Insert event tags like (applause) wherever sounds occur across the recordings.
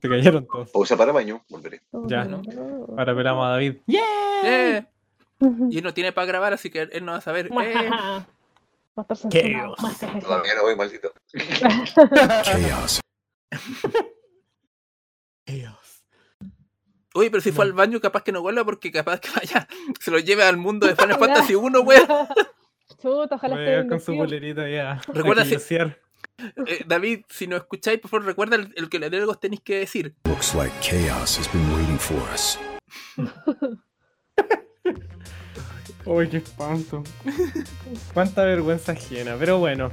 Se (laughs) cayeron todos. Pausa para baño, volveré. Ya. Ahora esperamos a David. Eh, Y él no tiene para grabar, así que él no va a saber. Eh, Chaos. Todavía no voy, maldito. Chaos. Oye, pero si fue al baño, capaz que no vuelva porque capaz que vaya, (laughs) se lo lleve al mundo de Final (laughs) Fantasy 1, weón. Chuta, ojalá esté con su bolerita ya. Recuerda si-. Eh, David, si no escucháis, por favor, recuerda el, el que le algo tenéis que decir. Looks like chaos has been waiting for us. (laughs) Uy, qué espanto. Cuánta vergüenza ajena, pero bueno.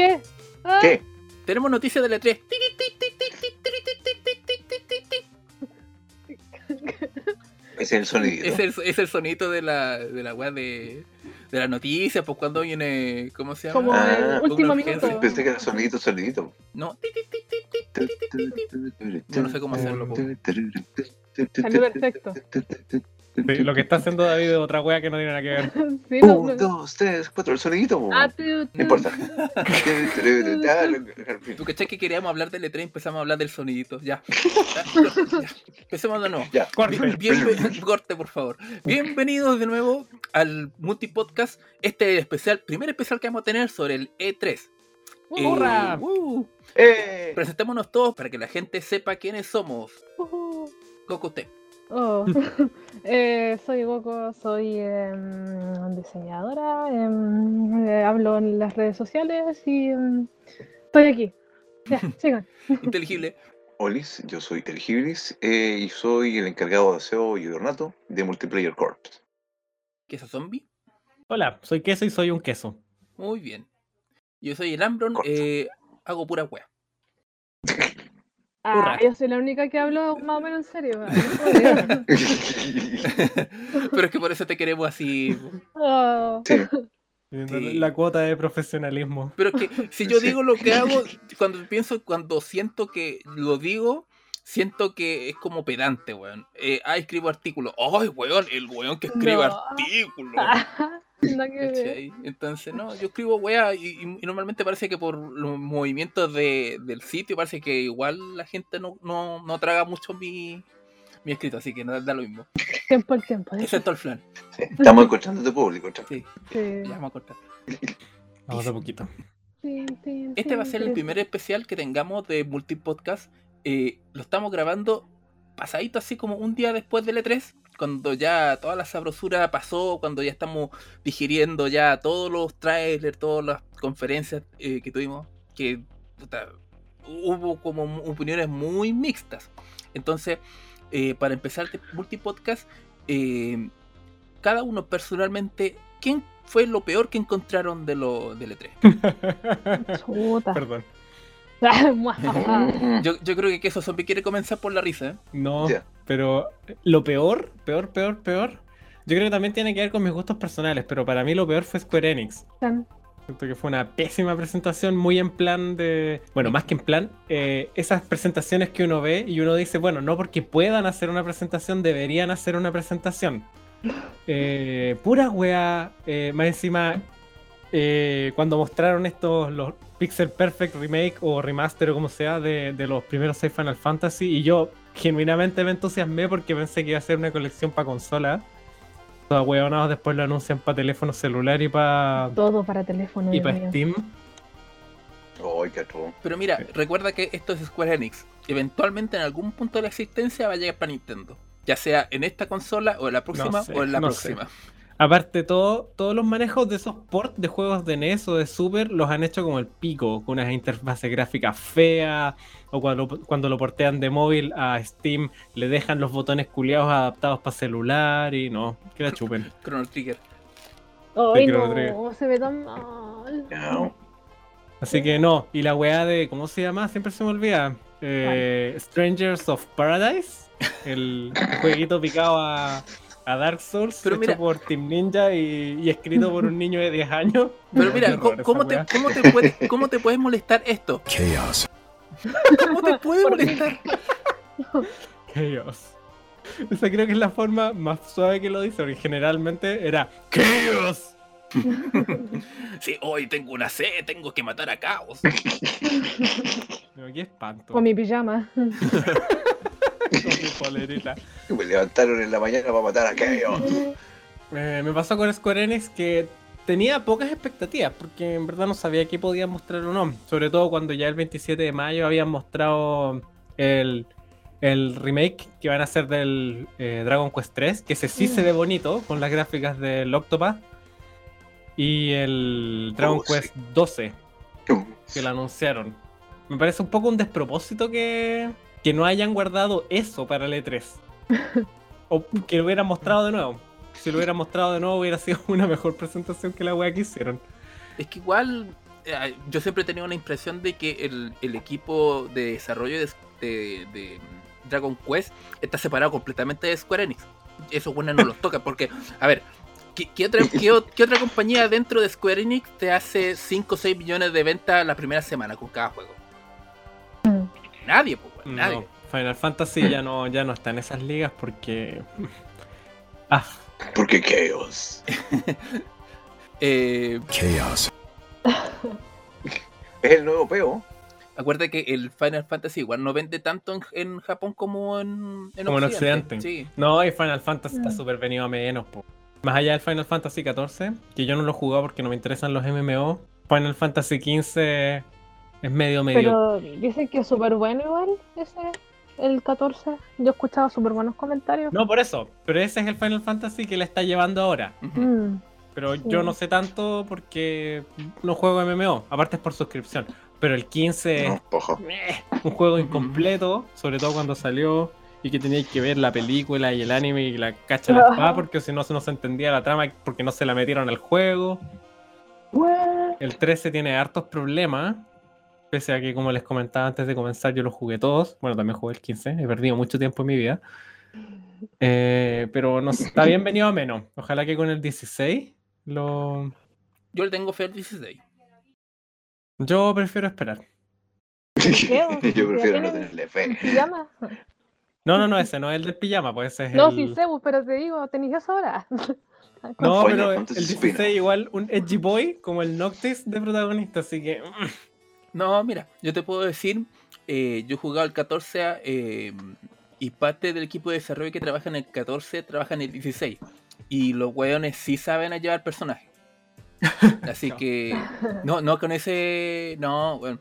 ¿Qué? Ah, ¿Qué? tenemos noticias de E3. Ese es el sonidito. Es el, es el sonito de la, de la weá de, de la noticia, pues cuando viene, ¿cómo se llama? Como Ah, el último minuto. Pensé que era sonidito, sonidito. No, Yo no sé cómo hacerlo, po. Salió perfecto. Sí, lo que está haciendo David es otra wea que no tiene nada que ver. (laughs) Sí, no, Un, no. dos, tres, cuatro, el sonidito. Ah, tu, No tu. importa. (laughs) ¿Tú cachai que queríamos hablar del E3 y empezamos a hablar del sonidito? Ya. (laughs) Ya. Empecemos de nuevo. Ya. Corte. Bien- bien- corte, por favor. Bienvenidos de nuevo al multipodcast, este especial, primer especial que vamos a tener sobre el E3. Eh, ¡Hurra! uh, ¡Eh! presentémonos todos para que la gente sepa quiénes somos. Ujú. Coco usted. Oh. (laughs) (laughs) Eh, soy Goku, soy em, diseñadora, em, eh, hablo en las redes sociales y em, estoy aquí. Ya, (laughs) sigan. Inteligible. Olis, yo soy Tergibilis eh, y soy el encargado de aseo y ornato de Multiplayer Corps. ¿Qué es zombie? Hola, soy queso y soy un queso. Muy bien. Yo soy el Ambron, eh, hago pura wea. Ah, yo soy la única que hablo más o menos en serio. ah, (laughs) Pero es que por eso te queremos así. Oh, Sí, Sí. La cuota de profesionalismo. Pero es que si yo digo lo que hago, cuando pienso, cuando siento que lo digo, siento que es como pedante, weón. Eh, ah, escribo artículos. ¡Ay, weón! El weón que escribe No. artículos. (laughs) (laughs) Entonces, no, yo escribo wea y, y- y normalmente parece que por los movimientos de- del sitio parece que igual la gente no, no, no traga mucho mi, mi escrito, así que no da lo mismo. Tiempo al tiempo. ¿eh? Excepto el flan. sí, Estamos encontrando tu público. chaval. Sí, Sí. ya vamos a cortar. Vamos de poquito. Este va a ser el primer especial que tengamos de multipodcast. Eh, lo estamos grabando pasadito así como un día después del E3, cuando ya toda la sabrosura pasó, cuando ya estamos digiriendo ya todos los trailers, todas las conferencias eh, que tuvimos, que puta, hubo como opiniones muy mixtas. Entonces, eh, para empezar este multipodcast, eh, cada uno personalmente, ¿quién fue lo peor que encontraron de lo del E3? (laughs) Chuta. Perdón. (laughs) Yo, yo creo que Queso Zombie quiere comenzar por la risa. ¿eh? No. Pero lo peor, peor, peor, peor. Yo creo que también tiene que ver con mis gustos personales, pero para mí lo peor fue Square Enix. Tan. Siento que fue una pésima presentación, muy en plan de. Bueno, más que en plan, eh, esas presentaciones que uno ve y uno dice, bueno, no porque puedan hacer una presentación, deberían hacer una presentación. Eh, pura wea, eh, más encima, eh, cuando mostraron estos, los Pixel Perfect Remake o Remaster o como sea, de, de los primeros seis Final Fantasy, y yo genuinamente me entusiasmé porque pensé que iba a ser una colección para consola. Todos hueonados después lo anuncian para teléfono celular y para Todo para teléfono. y para. Steam. Ay, qué. Pero mira, recuerda que esto es Square Enix. Eventualmente en algún punto de la existencia va a llegar para Nintendo. Ya sea en esta consola o en la próxima sé, o en la no sé. Aparte, todo, todos los manejos de esos ports de juegos de NES o de Super los han hecho como el pico, con unas interfaces gráficas feas, o cuando, cuando lo portean de móvil a Steam, le dejan los botones culiados adaptados para celular y no, que la chupen. (laughs) Chrono Trigger. Ay, no, se ve tan mal. No. Así que no, y la weá de, ¿cómo se llama? Siempre se me olvida. Eh, Strangers of Paradise, el jueguito picado a, a Dark Souls, Pero hecho mira- por Team Ninja y, y escrito por un niño de 10 años. Pero (laughs) mira, ¿cómo, te, cómo, te puede, (laughs) ¿cómo te puede molestar esto? Chaos. ¿Cómo te puede molestar? Chaos. Esa creo que es la forma más suave que lo dice, porque generalmente era Chaos. (laughs) Sí, hoy tengo una sed, tengo que matar a Caos. No, qué espanto. Con mi pijama. (laughs) Me levantaron en la mañana para matar a Chaos. Eh, me pasó con Square Enix que tenía pocas expectativas, porque en verdad no sabía qué podían mostrar o no. Sobre todo cuando ya el 27 de mayo habían mostrado el, el remake que van a hacer del eh, Dragon Quest 3, que ese sí se ve bonito con las gráficas del Octopath. Y el Dragon Oh, sí. Quest 12, que lo anunciaron. Me parece un poco un despropósito que, que no hayan guardado eso para el E3. o que lo hubieran mostrado de nuevo. Si lo hubieran mostrado de nuevo hubiera sido (laughs) una mejor presentación que la wea que hicieron. Es que igual, eh, yo siempre he tenido una impresión de que el, el equipo de desarrollo de, de- de Dragon Quest está separado completamente de Square Enix. Eso bueno no los (laughs) toca, porque, a ver, ¿qué, qué otra, qué otra compañía dentro de Square Enix te hace 5 o 6 millones de ventas la primera semana con cada juego? Mm. Nadie, nadie. No, Final Fantasy ya no, ya no está en esas ligas porque. (laughs) Ah, Porque Chaos. (laughs) Eh, Chaos. (laughs) Es el nuevo peo. acuérdate que el Final Fantasy igual no vende tanto en, en Japón como en, en Como en Occidente. Occidente. Sí. no, y Final Fantasy está Mm. súper venido a menos. po. Más allá del Final Fantasy XIV, que yo no lo he jugado porque no me interesan los MMO, Final Fantasy XV es medio medio. Pero dicen que es súper bueno igual ese, el 14. Yo he escuchado súper buenos comentarios. No, por eso. Pero ese es el Final Fantasy que le está llevando ahora. Mm. Pero Sí. yo no sé tanto porque no juego MMO. Aparte es por suscripción. Pero el 15 No, es un juego incompleto, sobre todo cuando salió y que teníais que ver la película y el anime y la cacha de la (laughs) espada porque si no se no se entendía la trama porque no se la metieron al juego. El 13 tiene hartos problemas. Pese a que, como les comentaba antes de comenzar, yo los jugué todos. Bueno, también jugué el 15. He perdido mucho tiempo en mi vida. Eh, pero no sé, está bien venido a menos. Ojalá que con el 16 lo... Yo le tengo fe al 16. Yo prefiero esperar. (laughs) Yo prefiero ¿Ya no tenerle fe. ¿Pijama? No, no, no, ese no es el del pijama, pues ese es No, el... sí sé, pues, pero te digo, tenéis eso ahora. (laughs) No, pero el Fantasy 16 Spin-off. igual un edgy boy como el Noctis de protagonista, así que... No, mira, yo te puedo decir, eh, yo he jugado el 14 a, eh, y parte del equipo de desarrollo que trabaja en el 14 trabaja en el 16. Y los weones sí saben a llevar personajes. (laughs) Así No. que, no, no con ese, no, bueno.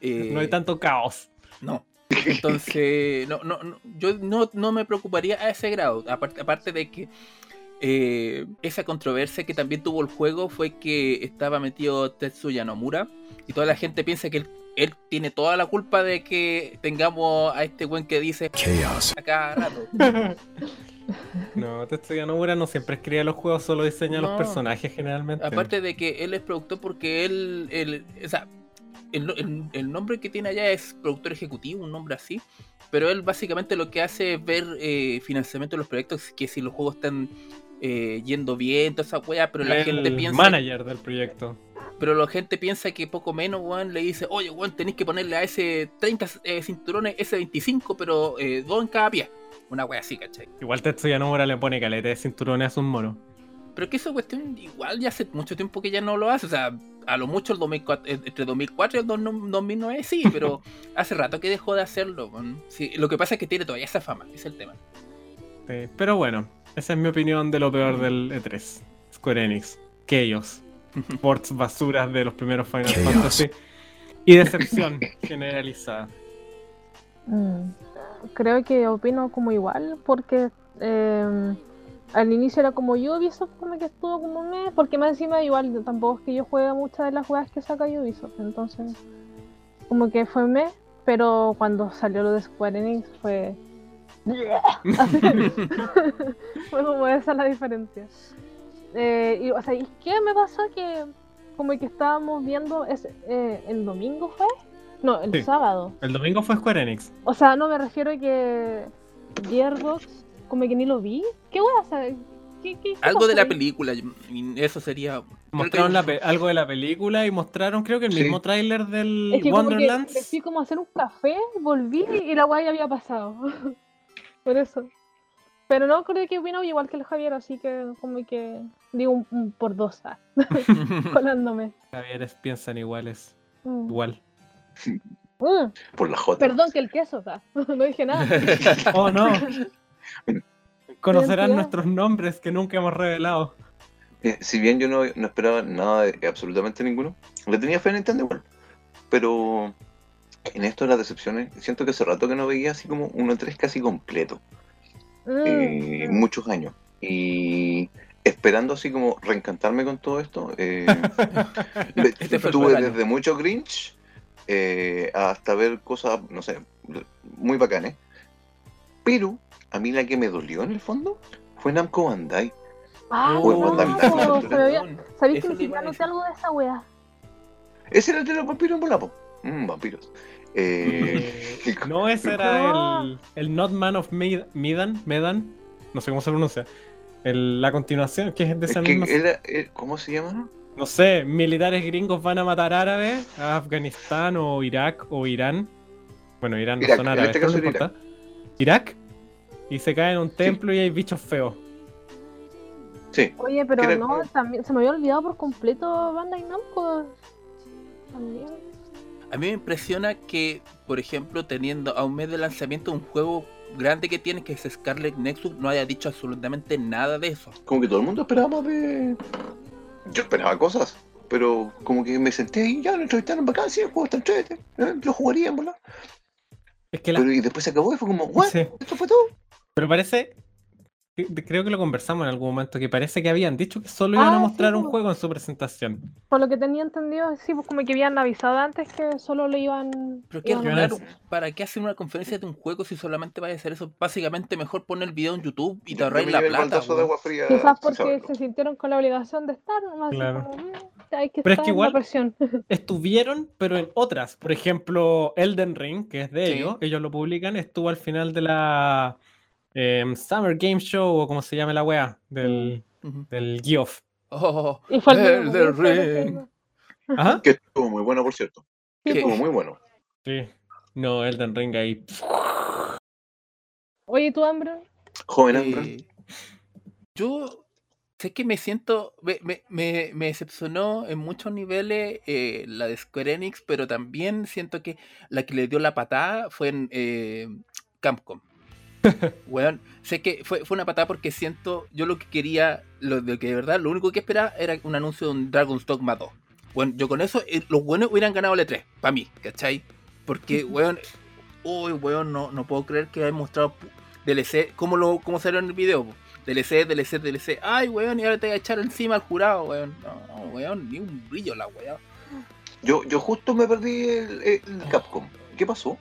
eh, No hay tanto caos. No. Entonces, no, no, no, yo no, no me preocuparía a ese grado. Aparte, aparte de que eh, esa controversia que también tuvo el juego fue que estaba metido Tetsuya Nomura y toda la gente piensa que él, él tiene toda la culpa de que tengamos a este buen que dice Chaos. a cada rato. (laughs) No, Tetsuya Nomura no siempre escribe los juegos, solo diseña No. los personajes generalmente. Aparte de que él es productor porque él, él- o sea, el, el- el nombre que tiene allá es productor ejecutivo, un nombre así, pero él básicamente lo que hace es ver eh, financiamiento de los proyectos, que si los juegos están eh, yendo bien, toda esa wea, pero la el gente piensa, manager del proyecto. pero la gente piensa que poco menos, weón, le dice, oye, weón, tenéis que ponerle a ese 30 eh, cinturones, ese 25, pero eh, dos en cada pie. Una wea así, ¿cachai? Igual Tetsuya Nomura le pone caleta de cinturones a sus monos. Pero que esa cuestión igual ya hace mucho tiempo que ya no lo hace. O sea, a lo mucho el 2004, eh, entre 2004 y el 2009 sí, (laughs) pero hace rato que dejó de hacerlo. Sí, lo que pasa es que tiene todavía esa fama, es el tema. Sí, pero bueno, esa es mi opinión de lo peor del E3. Square Enix. Chaos. (laughs) Ports basuras de los primeros Final Chaos. Fantasy. Y decepción (laughs) generalizada. Mm, Creo que opino como igual, porque eh, al inicio era como Ubisoft, como que estuvo como un mes, porque más encima igual tampoco es que yo juegue muchas de las jugadas que saca Ubisoft, entonces como que fue un mes, pero cuando salió lo de Square Enix fue... (laughs) Fue como esa la diferencia. Eh, y, o sea, ¿y qué me pasó? Que como que estábamos viendo, ese, eh, ¿el domingo fue? No, el Sí. sábado. El domingo fue Square Enix. O sea, no me refiero a que Gearbox como que ni lo vi. ¿Qué voy a hacer? ¿Qué, qué, qué Algo de la ahí? película, eso sería. Mostraron la pe- algo de la película y mostraron, creo que el Sí. mismo tráiler del Es que como que como hacer un café, volví y la guay había pasado. (laughs) Por eso. Pero no creo que opino igual que el Javier, así que como que digo un, un por dos, ah, (laughs) colándome. Javieres piensan iguales. Mm. Igual. Mm, Por la J. Perdón que el queso, ah, (laughs) no dije nada. (laughs) Oh no. Conocerán Identidad. nuestros nombres que nunca hemos revelado. Eh, si bien yo no, no esperaba nada de absolutamente ninguno, le tenía fe a Nintendo igual. Pero en esto de las decepciones, siento que hace rato que no veía así como uno 3 casi completo. eh, Mm, muchos años. Y esperando así como reencantarme con todo esto, eh, (laughs) Este tuve desde mucho Grinch eh, hasta ver cosas, no sé, muy bacanes. Pero a mí la que me dolió en el fondo fue Namco Bandai. Ah, Uy, no, Bandai. había- ¿Sabéis que ni siquiera noté algo de esa wea? Ese era el de los vampiros en Volapo. Mm, vampiros. Eh, (laughs) no, ese era el, el Not Man of Med- Medan, Medan, no sé cómo se pronuncia. El- la continuación, que es de es esa que misma. era, eh, ¿Cómo se llama? No sé, militares gringos van a matar árabes a Afganistán o Irak o Irán. Bueno, Irán no Irak, son en árabes, este caso no importa. Irak. Y se cae en un templo y hay bichos feos. Sí. Oye, pero ¿Quieres- no, también se me había olvidado por completo Bandai Namco. También. A mí me impresiona que, por ejemplo, teniendo a un mes de lanzamiento un juego grande que tiene, que es Scarlet Nexus, no haya dicho absolutamente nada de eso. Como que todo el mundo esperaba más de. Yo esperaba cosas, pero como que me senté ahí, ya lo entrevistaron bacán, sí, el juego está entrete, eh, lo jugarían, ¿verdad? Es que la- Pero y después se acabó y fue como, ¿what? Sí. ¿Esto fue todo? Pero parece. Que- Creo que lo conversamos en algún momento, que parece que habían dicho que solo iban Ah, a sí, mostrar un juego en su presentación. Por lo que tenía entendido, sí, pues como que habían avisado antes que solo le iban. Pero qué iban a raro, ¿para qué hacer una conferencia de un juego si solamente vaya a hacer eso? Básicamente mejor poner el video en YouTube y te me la plata. de agua fría. Quizás porque se sintieron con la obligación de estar, nomás así Claro. como, "Mm, hay que Pero es estar que en igual- la presión. (laughs) Estuvieron, pero en otras. Por ejemplo, Elden Ring, que es de Sí. ellos, ellos lo publican, estuvo al final de la em, Summer Game Show, o como se llama la wea, del, Ujú. del Geoff. Oh, Y fue el que fue Ring. Ajá. Que estuvo muy bueno, por cierto. Sí, ¿Qué? Estuvo pues. muy bueno. Sí. No, Elden Ring ahí. Oye, ¿tú, Ambro? Joven Ambra. Eh, yo sé que me siento, me, me, me- me decepcionó en muchos niveles eh, la de Square Enix, pero también siento que la que le dio la patada fue en eh, Capcom. (laughs) Weón, sé que fue, fue una patada porque siento, yo lo que quería, lo de que de verdad, lo único que esperaba era un anuncio de un Dragon's Dogma 2. Bueno, yo con eso, eh, los buenos hubieran ganado el E3, para mí, ¿cachai? Porque, (laughs) weón, uy, weón, no, no puedo creer que hayan mostrado DLC, como lo como salió en el video, po. DLC, DLC, DLC. Ay, weón, y ahora te voy a echar encima al jurado, weón. No, no, weón, ni un brillo la weón. Yo, yo justo me perdí el, el Capcom. ¿Qué pasó?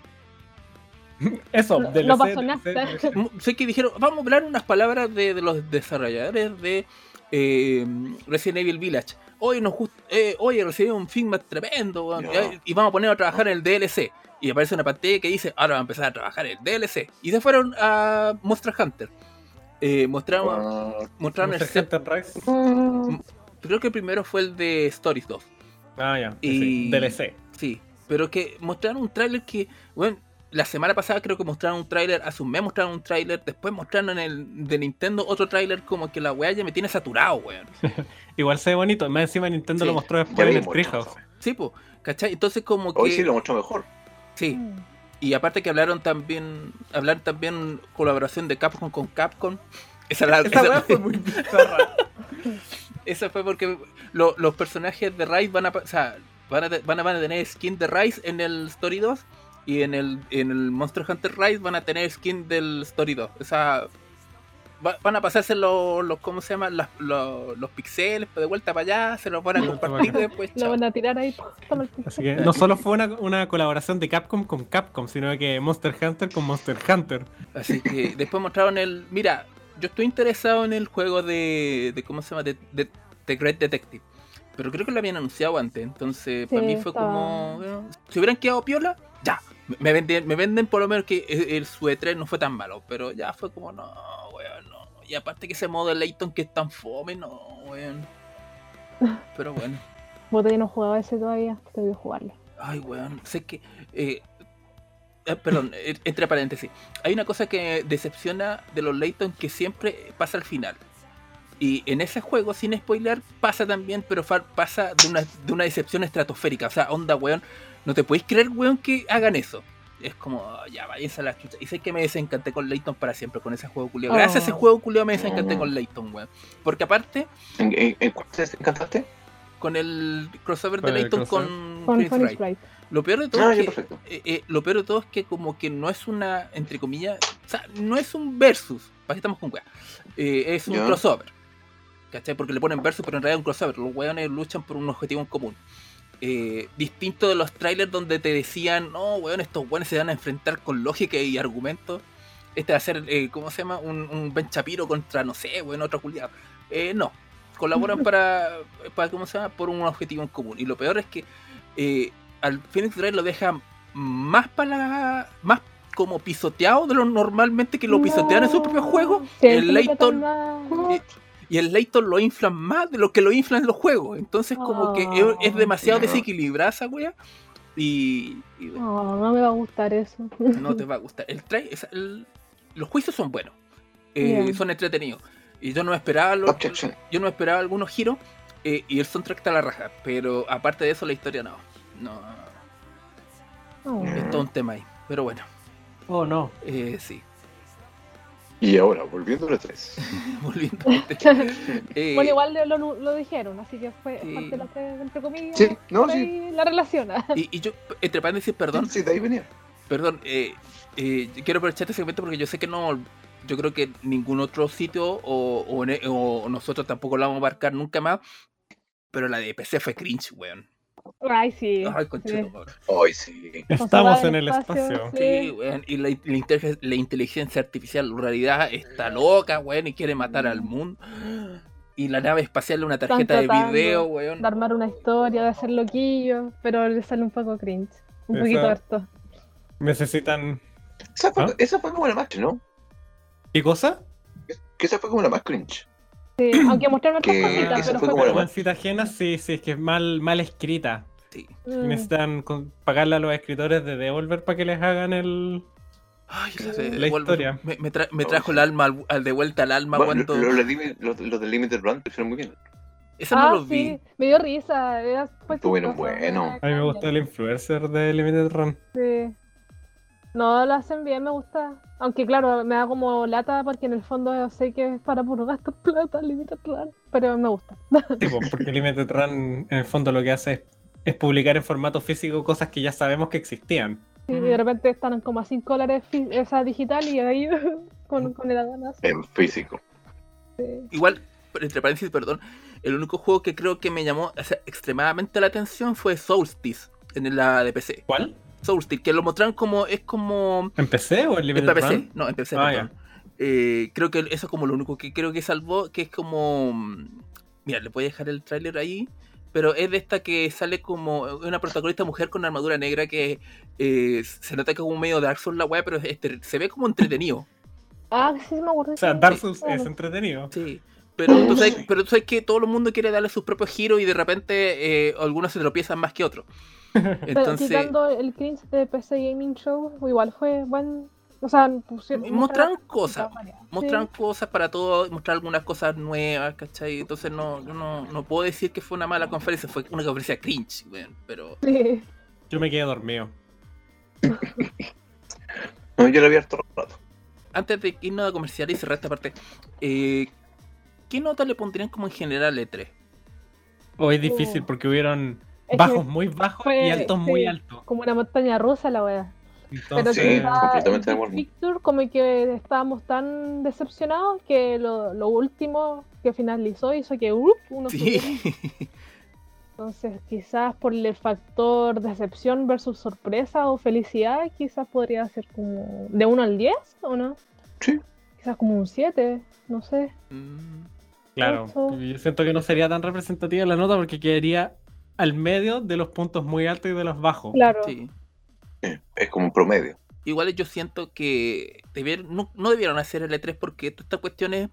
(laughs) Eso, DLC, nada. DLC. Mm, Sé que dijeron, vamos a hablar unas palabras de, de los desarrolladores de eh, Resident Evil Village. Hoy nos eh, hoy recibimos un feedback tremendo, y- vamos a poner a trabajar en el DLC. Y aparece una pantalla que dice, ahora va a empezar a trabajar en el DLC. Y se fueron a Monster Hunter. Eh, mostraron, Ah, mostraron el Monster set- Hunter Rise. Mm, Creo que el primero fue el de Stories 2. Ah, ya. Y- sí, DLC. Sí, pero que mostraron un tráiler que, bueno, la semana pasada creo que mostraron un tráiler, hace un mes mostraron un tráiler, después mostraron en el de Nintendo otro tráiler como que la weá ya me tiene saturado, weón. (laughs) Igual se ve bonito. Más encima Nintendo Sí. lo mostró después en el Treehouse. Sí, pues, ¿cachai? Entonces como que... Hoy sí lo mostró mejor. sí, mm. y aparte que hablaron también, hablaron también colaboración de Capcom con Capcom. Esa, la- Esa esa- weá fue muy bizarra. (laughs) esa fue porque lo- los personajes de Rise van a, o sea, a, van a, van a tener skin de Rise en el Story 2 y en el, en el Monster Hunter Rise van a tener skin del Story 2. O sea, va- van a pasarse los, los ¿cómo se llama? Las- los, los pixeles de vuelta para allá, se los van a compartir después. Lo van a tirar ahí. Así que no solo fue una, una colaboración de Capcom con Capcom, sino que Monster Hunter con Monster Hunter. Así que después mostraron el. Mira, yo estoy interesado en el juego de. de ¿Cómo se llama? De, de- The Great Detective. Pero creo que lo habían anunciado antes, entonces Sí, para mí fue como. bueno, si hubieran quedado piola, ya. Me- venden, me venden por lo menos que el, el su E3 no fue tan malo, pero ya fue como, no, weón, no. Y aparte que ese modo de Layton que es tan fome, no, weón. (laughs) Pero bueno. Vos no jugaba ese todavía, tengo que jugarlo. Ay, weón, sé que. eh, eh, perdón, eh, entre paréntesis. Hay una cosa que decepciona de los Layton que siempre pasa al final. Y en ese juego, sin spoiler, pasa también, pero pasa de una, de una decepción estratosférica. O sea, onda, weón. No te podéis creer, weón, que hagan eso. Es como, oh, ya, váyanse a la chucha. Y sé que me desencanté con Layton para siempre, con ese juego culiado. Gracias a ese Oh. juego culiado me desencanté con Layton, weón. Porque aparte, ¿En, en, en cuál te encantaste? con el crossover de Layton con, Con Phoenix Wright. Wright. Lo peor de todo Ah, es que eh, eh, lo peor de todo es que como que no es una, entre comillas, o sea, no es un versus, ¿para estamos con weá? Eh, es un crossover. ¿Cachai? Porque le ponen versus, pero en realidad es un crossover. Los weones luchan por un objetivo en común. Eh, distinto de los trailers donde te decían, no, weón, estos weones se van a enfrentar con lógica y argumentos. Este va a ser, eh, ¿cómo se llama? Un, un Ben Shapiro contra, no sé, weón, otro culiado. Eh, no. Colaboran (laughs) para, para, ¿cómo se llama? Por un objetivo en común. Y lo peor es que eh, al Phoenix Wright lo deja más para la- más como pisoteado de lo normalmente que lo pisotean en su propio juego. El Layton y el Layton lo inflan más de lo que lo inflan en los juegos. Entonces, como que es, es demasiado no. desequilibrada esa wea. Y, y bueno, No, no me va a gustar eso. no te va a gustar. El trai- es- el- los juicios son buenos, eh, son entretenidos. Y yo no esperaba los, yo no esperaba algunos giros. eh, y el soundtrack está a la raja. Pero aparte de eso, la historia no. No, No. es todo un tema ahí. Pero bueno, Oh, no. eh, sí. Y ahora, volviendo a la 3. (laughs) Volviendo a este, eh, Bueno, igual lo, lo- lo dijeron, así que fue parte de la que, entre comillas, Sí, no, sí. la relaciona. y, y yo, entre paréntesis, perdón, Sí, de ahí venía. Perdón, eh, eh, quiero aprovechar este segmento porque yo sé que no, yo creo que ningún otro sitio o, o ne- o nosotros tampoco la vamos a abarcar nunca más, pero la de PC fue cringe, weón. Ay, sí. Ay, weón. Hoy sí. Estamos en el espacio. sí. Sí, weón, y la, la inteligencia, la inteligencia artificial en realidad está loca, weón, y quiere matar al mundo. Y la nave espacial es una tarjeta de video, weón. De armar una historia, de hacer loquillo, pero le sale un poco cringe. Un Esa- poquito harto. Necesitan. Esa fue, ¿Ah? esa fue como la más, ¿no? ¿Qué cosa? Que esa fue como la más cringe. Sí, (clears throat) aunque mostraron otras Que cositas, esa pero fue como la citas ajenas, sí, sí, es que es mal, mal escrita. Sí. Mm. Necesitan con- pagarle a los escritores de Devolver para que les hagan el. Ay, la, La historia. Me, me tra- me Oh, trajo sí. el alma al, al de vuelta al alma Bueno, cuando. lo- lo- los, los- los de Limited Run te hicieron muy bien. Eso no ah, lo vi. sí, me dio risa. Fue Bueno, bueno. A mí me gustó el influencer de Limited Run. Sí. No, lo hacen bien, me gusta. Aunque claro, me da como lata porque en el fondo yo sé que es para puro gastar (laughs) plata, limited run, pero me gusta. (laughs) Sí, porque Limited Run en el fondo lo que hace es, es publicar en formato físico cosas que ya sabemos que existían. Sí, y de repente están como a 5 dólares esa digital y ahí (laughs) con, con el ganas. En físico. Igual, entre paréntesis, perdón, el único juego que creo que me llamó o sea, extremadamente la atención fue Solstice en la de PC. ¿Cuál? Solstice, que lo mostraron como, es como... ¿En PC o en En Limited PC, Run? no, en PC, Ah, perdón. Eh, creo que eso es como lo único que creo que salvó, que es como... mm, Mira, le voy a dejar el tráiler ahí, pero es de esta que sale como una protagonista mujer con armadura negra que eh, se nota que es como medio Dark Souls la weá, pero este, se ve como entretenido. Ah, sí, me acuerdo. O sea. Dark Souls es entretenido. Sí. Pero tú, sabes, pero tú sabes que todo el mundo quiere darle sus propios giros y de repente eh, algunos se tropiezan más que otros. (laughs) Pero Entonces, quitando el cringe de PC Gaming Show, igual fue buen. O sea, pusieron. mostraron cosas. Mostraron cosas para todo, mostrar algunas cosas nuevas, ¿cachai? Entonces no, yo no, no puedo decir que fue una mala conferencia, fue una conferencia cringe, weón, pero... Sí. Yo me quedé dormido. No, (laughs) yo lo vi harto rato. Antes de irnos a comercial y cerrar esta parte, eh, ¿qué nota le pondrían como en general E E3? O es difícil Oh. porque hubieron Es bajos que muy bajos fue- y altos muy sí. altos. como una montaña rusa la wea. Pero Entonces, Sí, quizá completamente de acuerdo. Victor, como que estábamos tan decepcionados que lo, lo último que finalizó hizo que ¡up! uno. Sí. (laughs) Entonces, quizás por el factor decepción versus sorpresa o felicidad, quizás podría ser como de 1 al 10, ¿o no? Sí. Quizás como un 7, no sé. Mm, Claro, Ocho. yo siento que no sería tan representativa la nota porque quedaría al medio de los puntos muy altos y de los bajos. Claro. Sí. Eh, Es como un promedio. Igual yo siento que debier- no, no debieron hacer el E3 porque todas estas cuestiones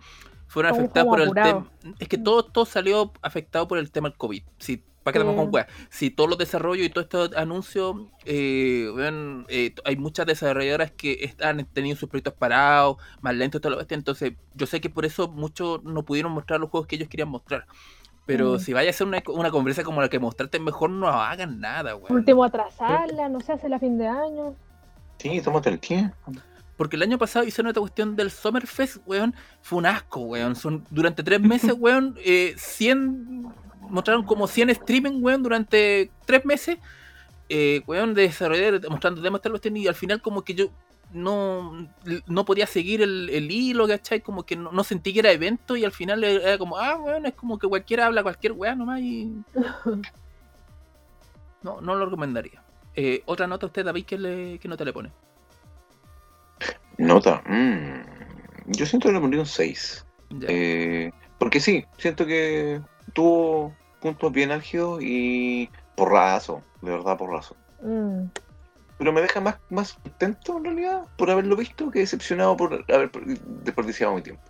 fueron afectadas por el tema. Es que todo, todo salió afectado por el tema del COVID. Si, ¿Para qué estamos con weas? Si todos los desarrollos y todos estos anuncios, eh, weón, eh, t- hay muchas desarrolladoras que están teniendo sus proyectos parados, más lentos todo lo bestia. Entonces, yo sé que por eso muchos no pudieron mostrar los juegos que ellos querían mostrar. Pero Mm. si vaya a ser una, una conversa como la que mostraste, mejor no hagan nada, weón. Último, atrasarla, no se hace la fin de año. Sí, tómate el tiempo. Porque el año pasado hicieron esta cuestión del Summerfest, weón. Fue un asco, weón. Son, durante tres meses, (laughs) weón, eh, 100. Mostraron como 100 streaming, weón, durante tres meses. Eh, weón, de desarrolladores mostrando demos tal cuestión, y al final, como que yo no, no podía seguir el, el hilo, ¿cachai? Como que no, no sentí que era evento, y al final era como, ah, weón, es como que cualquiera habla cualquier weón nomás y. (laughs) No, no lo recomendaría. Eh, otra nota usted, David, ¿qué, le, qué nota le pone? Nota. mm, Yo siento que le pondría un 6. Ya. Eh, porque sí, siento que tuvo puntos bien álgidos y porrazo, de verdad porrazo. Mm. Pero me deja más, más contento en realidad por haberlo visto que decepcionado por haber per- desperdiciado mi tiempo.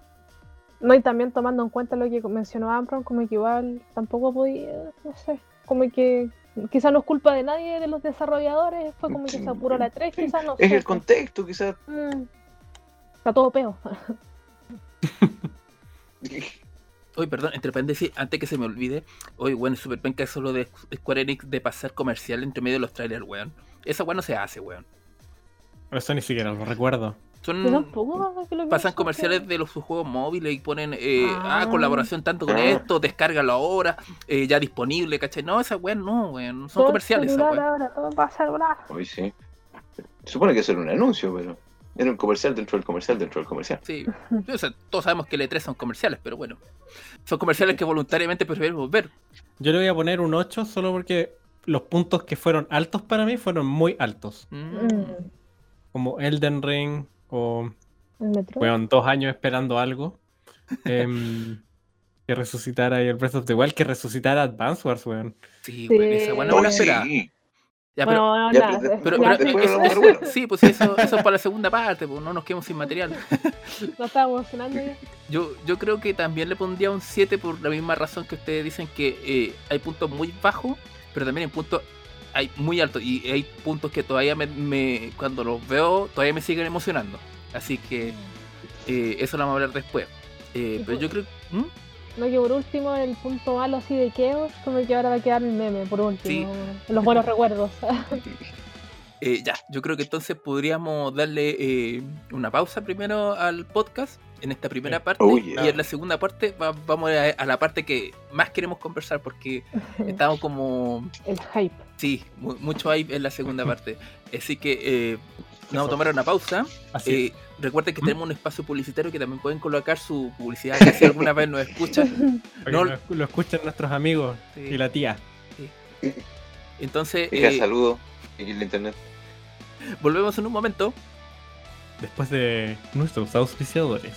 No, y también tomando en cuenta lo que mencionó Amron, como que igual tampoco podía, no sé, como que quizás no es culpa de nadie de los desarrolladores, fue como que se apuró la 3, Sí, quizás no Es sé. el contexto, quizás. Mm. Está todo peo. (laughs) (laughs) Oye, perdón, entre paréntesis, antes que se me olvide, oye, bueno, es súper penca eso lo de Square Enix de pasar comercial entre medio de los trailers, weón. Esa weón no se hace, weón. Eso ni siquiera lo recuerdo. Son, tampoco que lo pasan comerciales de los sus juegos móviles y ponen, eh, ah, Ah. colaboración tanto con esto, descárgalo ahora, eh, ya disponible, ¿cachai? No, esa weón no, weón, son Todo comerciales esa weón. ahora, todo. Hoy sí. Supone que era un anuncio, pero era un comercial dentro del comercial dentro del comercial. Sí, o sea, todos sabemos que el E3 son comerciales, pero bueno, son comerciales que voluntariamente preferimos ver. Yo le voy a poner un 8 solo porque los puntos que fueron altos para mí fueron muy altos. Mm. Mm. Como Elden Ring o. Fueron dos años esperando algo. (laughs) em, que resucitara ahí el Breath of the Wild, que resucitara Advance Wars, weón. Sí, Sí. weón, esa no esperaba. sí. Ya, pero, Bueno, ya, nada, pero- es- pero, ya, pero- después eso- lo vamos a (laughs) eso- ver, bueno. sí, pues eso, eso es para la segunda parte, pues no nos quedemos sin material. (laughs) no estaba emocionando ya. (laughs) Yo, yo creo que también le pondría un 7 por la misma razón que ustedes dicen que eh, hay puntos muy bajos, pero también hay puntos hay muy altos y hay puntos que todavía me, me- cuando los veo todavía me siguen emocionando. Así que eh, eso lo vamos a hablar después. Eh, pero yo creo ¿Mm? No, que por último el punto malo así de Chaos, como que ahora va a quedar el meme, por último. Los buenos recuerdos. (laughs) Eh, ya, yo creo que entonces podríamos darle eh, una pausa primero al podcast en esta primera parte Oh, yeah. y en la segunda parte va- vamos a, a la parte que más queremos conversar porque (laughs) estamos como el hype. Sí, mu- mucho hay en la segunda (laughs) parte. Así que eh, vamos a tomar una pausa. Así Eh, recuerden que ¿Mm? tenemos un espacio publicitario que también pueden colocar su publicidad que si alguna vez nos escuchan. (laughs) no- lo, lo escuchen nuestros amigos Sí. y la tía. Entonces, Hija, eh, saludo. En la internet. volvemos en un momento. Después de nuestros auspiciadores.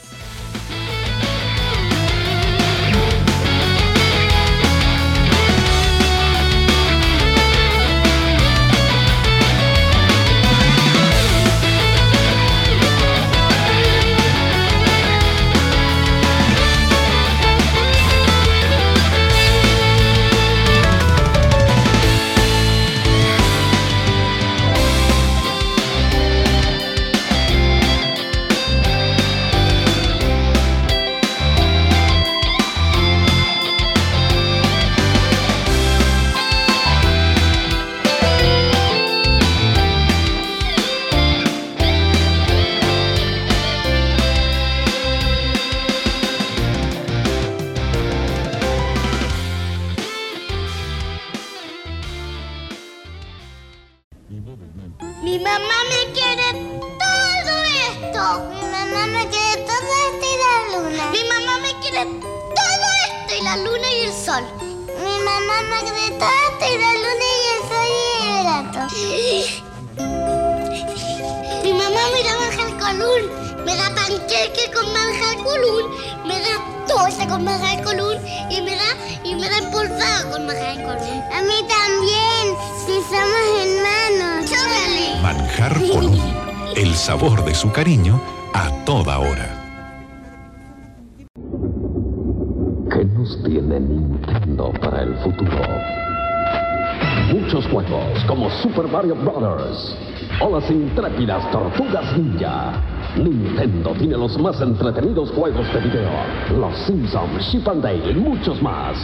O las intrépidas Tortugas Ninja. Nintendo tiene los más entretenidos juegos de video. Los Simpsons, Chip and Dale y muchos más.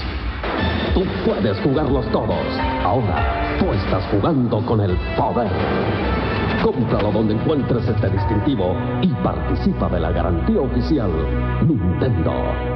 Tú puedes jugarlos todos. Ahora, tú estás jugando con el poder. Cómpralo donde encuentres este distintivo y participa de la garantía oficial Nintendo.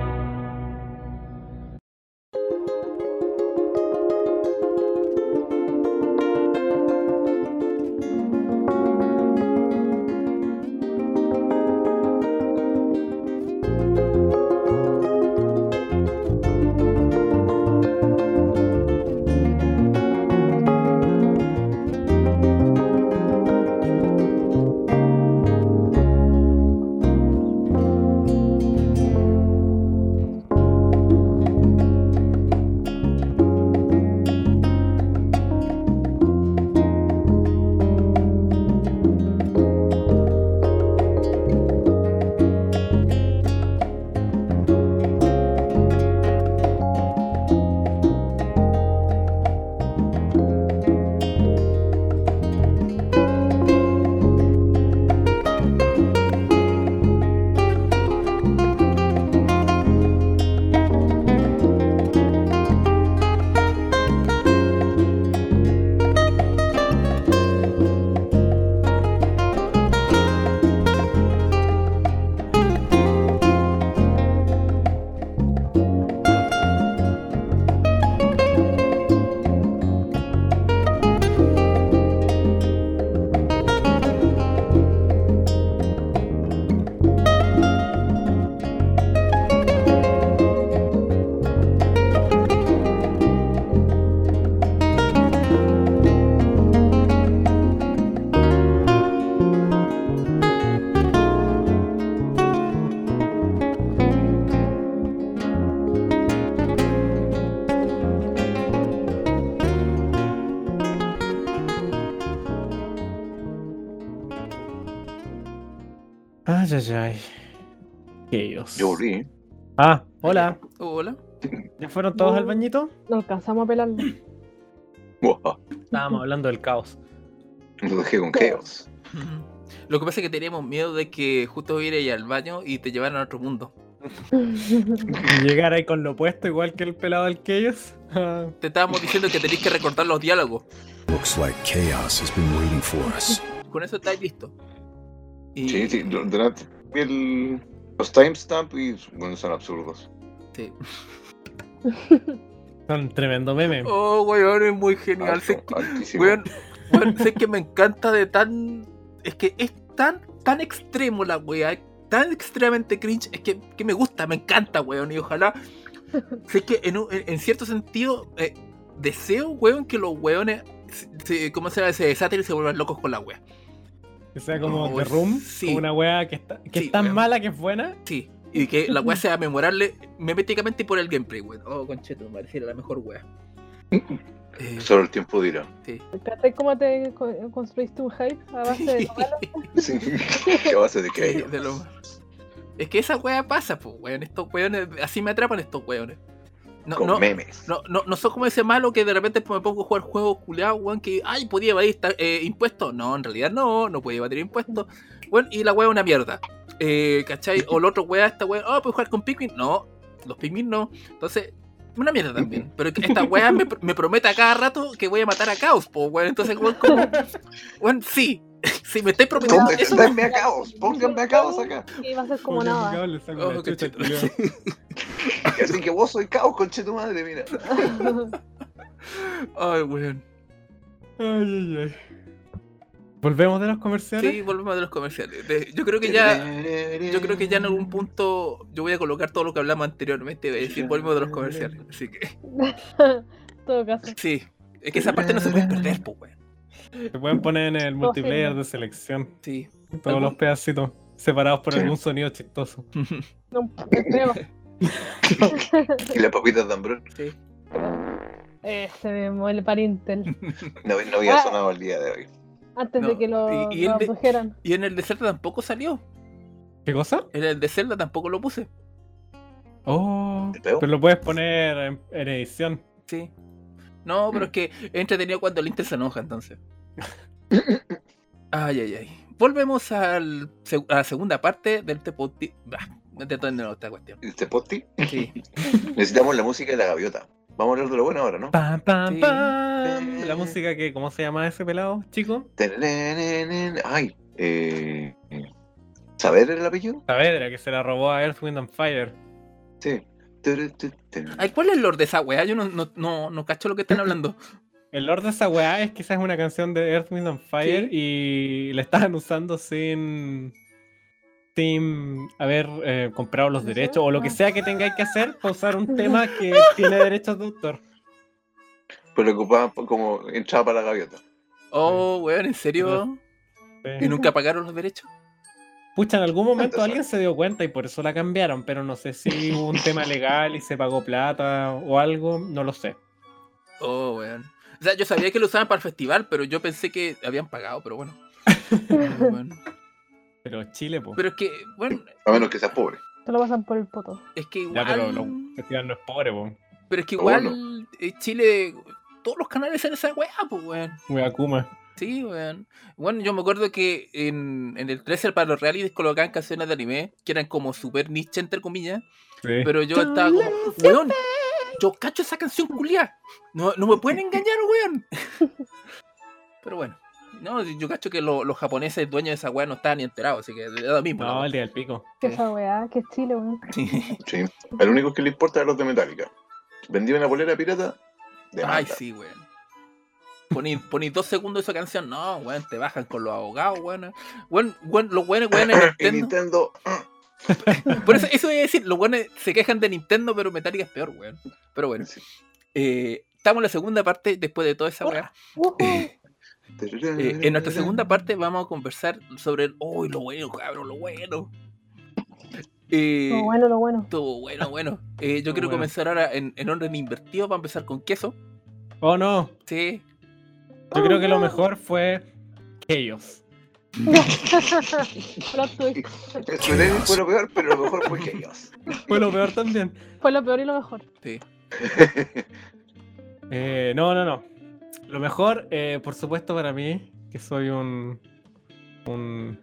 Ay, ay. Chaos. Yo volví. Ah, hola. Hola. ¿Ya fueron todos al bañito? No alcanzamos a pelarlo. Estábamos hablando del caos. Lo dejé con Chaos. Lo que pasa es que teníamos miedo de que justo ir ahí al baño y te llevaran a otro mundo. (laughs) Llegar ahí con lo opuesto, igual que el pelado del Chaos. (laughs) Te estábamos diciendo que tenéis que recortar los diálogos. Looks like chaos has been waiting for us. Con eso estáis listos. Y, Sí, sí, durante el, los timestamps y bueno, son absurdos. sí. (laughs) son tremendo meme. Oh, weón, es muy genial. Alto, Sé que, altísimo. weón, weón, sé que me encanta de tan. Es que es tan, tan extremo la weá. Tan extremadamente cringe. Es que, que me gusta, me encanta, weón. Y ojalá. Sé que en, un- en- en cierto sentido. eh, deseo, weón, que los weones. se- se- ¿Cómo se llama? Se desaten y se vuelvan locos con la weá. Que sea como Oh, The Room, sí. como una wea que, está, que Sí, es tan mala que es buena. Sí. Y que la weá (laughs) sea memorable meméticamente por el gameplay, weón. Oh, concheto, me pareciera la mejor weá. Eh, Solo el tiempo dirá. ¿Cachai cómo te co- construiste un hype a base de novela? (laughs) Sí. (laughs) ¿Qué base de Sí, qué? de lo- Es que esa weá pasa, pues, weón. Estos weones, así me atrapan estos weones. No, Con no, memes. no, no, no soy como ese malo que de repente me pongo a jugar juegos culiados, weón, que, ay, podía evadir eh, impuestos. No, en realidad no, no podía evadir impuestos. Bueno, y la weá es una mierda. Eh, ¿Cachai? O el otro weá, esta weá, oh, ¿puedo jugar con Pikmin? No, los Pikmin no. Entonces, una mierda también. Pero esta weá me, (laughs) me promete a cada rato que voy a matar a Caos, pues, weón. Entonces, weón, como, weón, sí. (laughs) Si me estáis prometiendo ¿Dónde eso, Denme a caos, pónganme a caos acá. Y va a ser como Como nada. (laughs) (laughs) Así que vos soy caos, conche tu madre, mira. (laughs) Ay, weón. Ay, ay, ay. ¿Volvemos de los comerciales? Sí, volvemos de los comerciales. De- yo creo que ya. Yo creo que ya en algún punto yo voy a colocar todo lo que hablamos anteriormente y voy a decir volvemos de los comerciales. Así que (laughs) todo caso. sí. Es que esa parte no se puede perder, pues, weón. Se pueden poner en el multiplayer sí. de selección. Sí. Todos los pedacitos separados por algún sonido chistoso. No, espero. (laughs) Y las papitas de Ambrón. Sí. Ese mismo, el parintel. No, no había Ah. sonado el día de hoy. Antes No, de que lo, y- y lo el de- abdujeran. Y en el de Zelda tampoco salió. ¿Qué cosa? En el de Zelda tampoco lo puse. Oh, ¿Te pego? pero lo puedes poner en, en edición. Sí. No, pero es que es entretenido cuando el Inter se enoja, entonces. (laughs) Ay, ay, ay. Volvemos al, a la segunda parte del Tepoti. Bah, de todo de nuevo esta cuestión. ¿Este posti? Sí. (laughs) Necesitamos la música de la gaviota. Vamos a hablar de lo bueno ahora, ¿no? Pam, pam, Sí. pam. La música que, ¿cómo se llama ese pelado, chico? Ay, eh. ¿Saber el apellido? Saavedra, que se la robó a Earth, Wind and Fire. Sí. Ay, ¿cuál es el lord de esa weá? Yo no, no, no, no cacho lo que están hablando. El Lord de esa weá es que esa es una canción de Earth, Wind and Fire Sí. y la estaban usando sin sin haber eh, comprado los derechos o lo que sea que tengáis que hacer para usar un tema (laughs) que tiene derechos de autor. Pues lo ocupaban como entrada para la gaviota. Oh, weón, ¿en serio? ¿Y nunca pagaron los derechos? Pucha, en algún momento Entonces- alguien se dio cuenta y por eso la cambiaron, pero no sé si hubo un tema legal y se pagó plata o algo, no lo sé. Oh, weón. O sea, yo sabía que lo usaban para el festival, pero yo pensé que habían pagado, pero bueno. (laughs) Pero, bueno. Pero Chile, pues. Pero es que, bueno, A menos que seas pobre. Se lo pasan por el poto. es que Ya, igual. pero lo festival no es pobre, pues. Pero es que igual eh, Chile, todos los canales en esa weá, pues, weón. Muy Akuma. Sí, weón. Bueno, yo me acuerdo que en, en el 13 para los realities colocaban canciones de anime que eran como super niche, entre comillas. Sí. Pero yo estaba como, weón, yo cacho esa canción culia. No, no me pueden engañar, weón. (laughs) Pero bueno, no, yo cacho que lo- los japoneses dueños de esa weá no estaban ni enterados, así que da lo mismo. No, la el día del pico. Que esa weá, que es Chile, weón. Sí. (laughs) Sí. El único que le importa es los de Metallica. Vendí una polera pirata. De Ay, sí, weón. Poní, poní dos segundos de esa canción, no, weón, te bajan con los abogados, weón. Weón, weón, los weones, weón, en En Nintendo. Nintendo. (laughs) Por eso, eso voy a decir, los weones se quejan de Nintendo, pero Metallica es peor, weón. Pero bueno, Sí. eh, estamos en la segunda parte después de toda esa weá. Eh, en nuestra segunda parte vamos a conversar sobre el. ¡Uy, lo bueno, cabrón, lo bueno! Eh, Lo bueno, lo bueno. Estuvo bueno, bueno. Eh, yo quiero bueno. comenzar ahora en, en orden invertido para empezar con queso. Oh, no. Sí. Yo creo que lo mejor fue idea (laughs) fue lo peor, pero lo mejor fue ellos. (laughs) Fue lo peor también. Fue lo peor y lo mejor. Sí. (laughs) Eh, no, no, no. Lo mejor, eh, por supuesto, para mí, que soy un. un,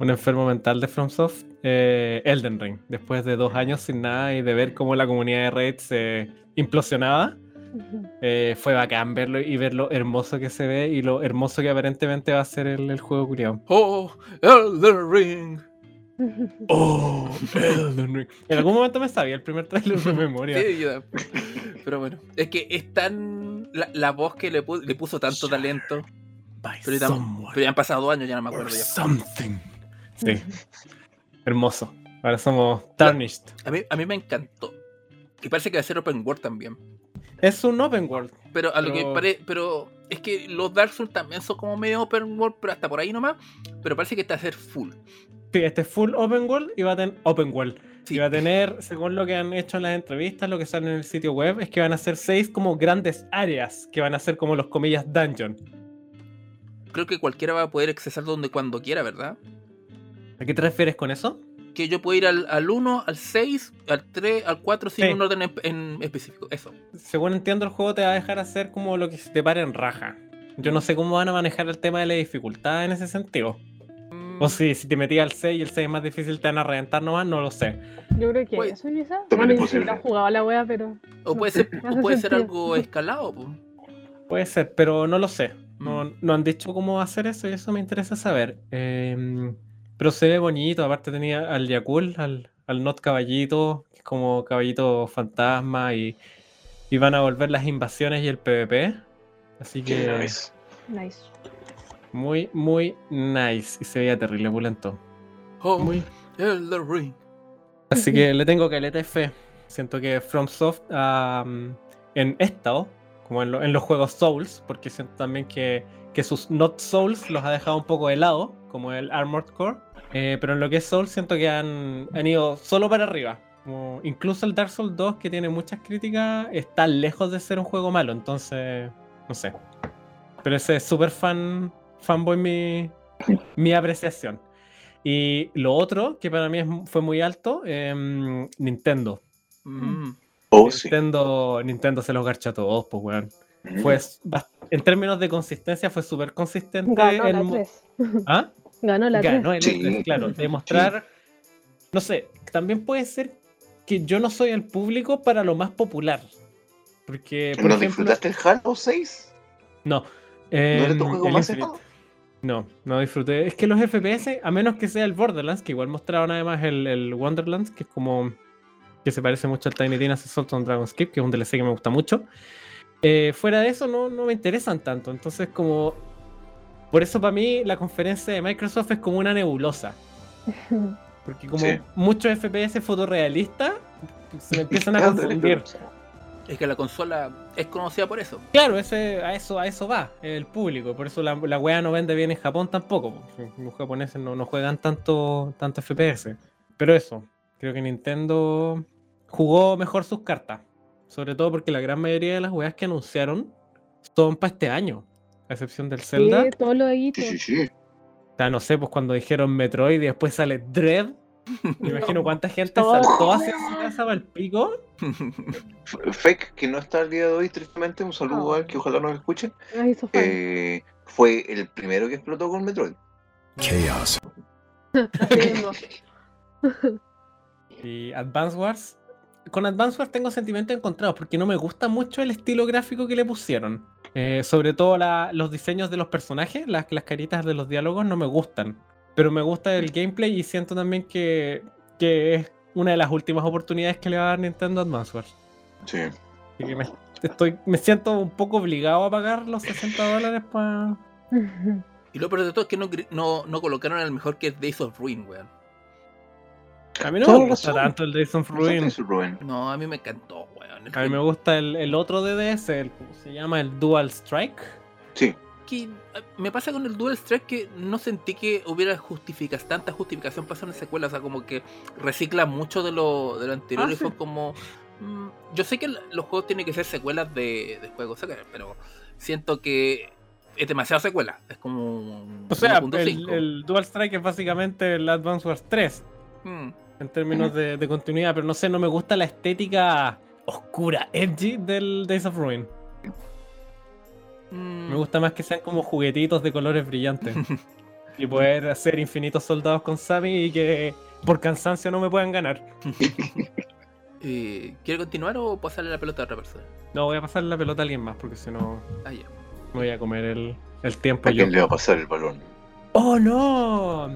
un enfermo mental de FromSoft, eh, Elden Ring. Después de dos años sin nada y de ver cómo la comunidad de Raid se implosionaba, eh, fue bacán verlo y ver lo hermoso que se ve y lo hermoso que aparentemente va a ser el, el juego culiao. ¡Oh! Elden Ring. (laughs) ¡Oh! Elden Ring. En algún momento me sabía el primer trailer de memoria. Sí, yo- Pero bueno, es que es tan. La, la voz que le, pu- le puso tanto talento. Pero ya, pero ya han pasado dos años, ya no me acuerdo ya. something. Sí. (laughs) Hermoso. Ahora somos Tarnished. A mí, a mí me encantó. Y parece que va a ser open world también. Es un open world. Pero a lo que Pero- pare, pero es que los Dark Souls también son como medio open world, pero hasta por ahí nomás. Pero parece que está a ser full. Sí, este es full open world y va a tener open world. Sí. Y va a tener, según lo que han hecho en las entrevistas, lo que sale en el sitio web, es que van a ser seis como grandes áreas, que van a ser como los comillas dungeon. Creo que cualquiera va a poder accesar donde cuando quiera, ¿verdad? ¿A qué te refieres con eso? Que yo puedo ir al, al 1, al 6, al 3, al 4 sin Sí. un orden en, en específico. Eso. Según entiendo, el juego te va a dejar hacer como lo que se te pare en raja. Yo no sé cómo van a manejar el tema de la dificultad en ese sentido. Mm, O si, si te metías al 6 y el 6 es más difícil, te van a reventar nomás, no lo sé. Yo creo que Puede- eso quizás. No he jugado a la wea, pero. o no puede sé, ser, o puede ser algo escalado. po. Puede ser, pero no lo sé. No, Mm. no han dicho cómo hacer eso y eso me interesa saber. Em, pero se ve bonito. Aparte tenía al Yakul, al, al Not Caballito, que es como caballito fantasma y, y van a volver las invasiones y el PvP. Así que nice. Nice. Muy, muy nice. Y se veía terrible pulento. Oh, Muy. Ring. Así que le tengo caleta de fe. Siento que FromSoft am, en esto, como en, lo- en los juegos Souls, porque siento también que, que sus Not Souls los ha dejado un poco de lado, como el Armored Core. eh, pero en lo que es Souls siento que han, han ido solo para arriba. Como, incluso el Dark Souls 2, que tiene muchas críticas, está lejos de ser un juego malo. Entonces, no sé. Pero ese es súper fan, fanboy mi, mi apreciación. Y lo otro, que para mí es- fue muy alto, em, Nintendo. Mm. Oh, sí. Nintendo, Nintendo se los garcha a todos, pues, weón. Mm. Fue, en términos de consistencia, fue súper consistente. Ganó el la mo- 3. ¿Ah? Ganó la 3. Ganó el Sí. E3, claro. Demostrar. No sé, también puede ser que yo no soy el público para lo más popular. Porque, por ¿No ejemplo. disfrutaste el Halo 6? No. ¿No era tu em, juego más. No, no disfruté. Es que los FPS, a menos que sea el Borderlands, que igual mostraron además el, el Wonderlands, que es como. que se parece mucho al Tiny Tina's Assault on Dragon's Keep, que es un DLC que me gusta mucho. Eh, fuera de eso, no, no me interesan tanto. Entonces, como. Por eso, para mí, la conferencia de Microsoft es como una nebulosa. (laughs) Porque, como Sí. muchos FPS fotorrealistas, se me empiezan a (laughs) confundir. Es que la consola es conocida por eso. Claro, ese, a, eso, a eso va el público. Por eso la, la wea no vende bien en Japón tampoco. Los japoneses no, no juegan tanto, tanto FPS. Pero eso, creo que Nintendo jugó mejor sus cartas. Sobre todo porque la gran mayoría de las weas que anunciaron son para este año. A excepción del Zelda. Sí, todo lo de Guito. Sí, sí, sí. O sea, no sé, pues cuando dijeron Metroid y después sale Dread. (laughs) Me imagino cuánta gente saltó hacia su casa para el pico. F- Fake, que no está el día de hoy, tristemente, un saludo Oh. a él que ojalá nos escuche. Eh, fue el primero que explotó con Metroid. Chaos. (laughs) Y Advance Wars. Con Advance Wars tengo sentimientos encontrados porque no me gusta mucho el estilo gráfico que le pusieron. Eh, sobre todo la- los diseños de los personajes, las, las caritas de los diálogos no me gustan. Pero me gusta el gameplay y siento también que, que es una de las últimas oportunidades que le va a dar Nintendo a Advance Wars. Sí. Así que me, estoy, me siento un poco obligado a pagar los 60 dólares para... Y lo peor de todo es que no, no, no colocaron al mejor que es Days of Ruin, weón. A mí no me gusta tanto el Days of ¿No sabes Ruin. No, a mí me encantó, weón. A mí me gusta el, el otro DDS, el, ¿cómo se llama? El Dual Strike. Sí. Que eh, me pasa con el Dual Strike que no sentí que hubiera justificas, tanta justificación para hacer una secuela. O sea, como que recicla mucho de lo, de lo anterior Ah, y fue sí. como. mm, yo sé que los juegos tienen que ser secuelas de, de juegos, pero siento que es demasiado secuela. Es como. O sea, 1.5. el, el Dual Strike es básicamente el Advance Wars 3 Mm. en términos de, de continuidad, pero no sé, no me gusta la estética oscura, edgy del Days of Ruin. Mm. Me gusta más que sean como juguetitos de colores brillantes (laughs) y poder hacer infinitos soldados con Sammy y que por cansancio no me puedan ganar. (laughs) Eh, ¿Quiere continuar o pasarle la pelota a otra persona? No, voy a pasar la pelota a alguien más porque si no Ah, ya. me voy a comer el, el tiempo ¿A yo. quién le va a pasar el balón? ¡Oh, no!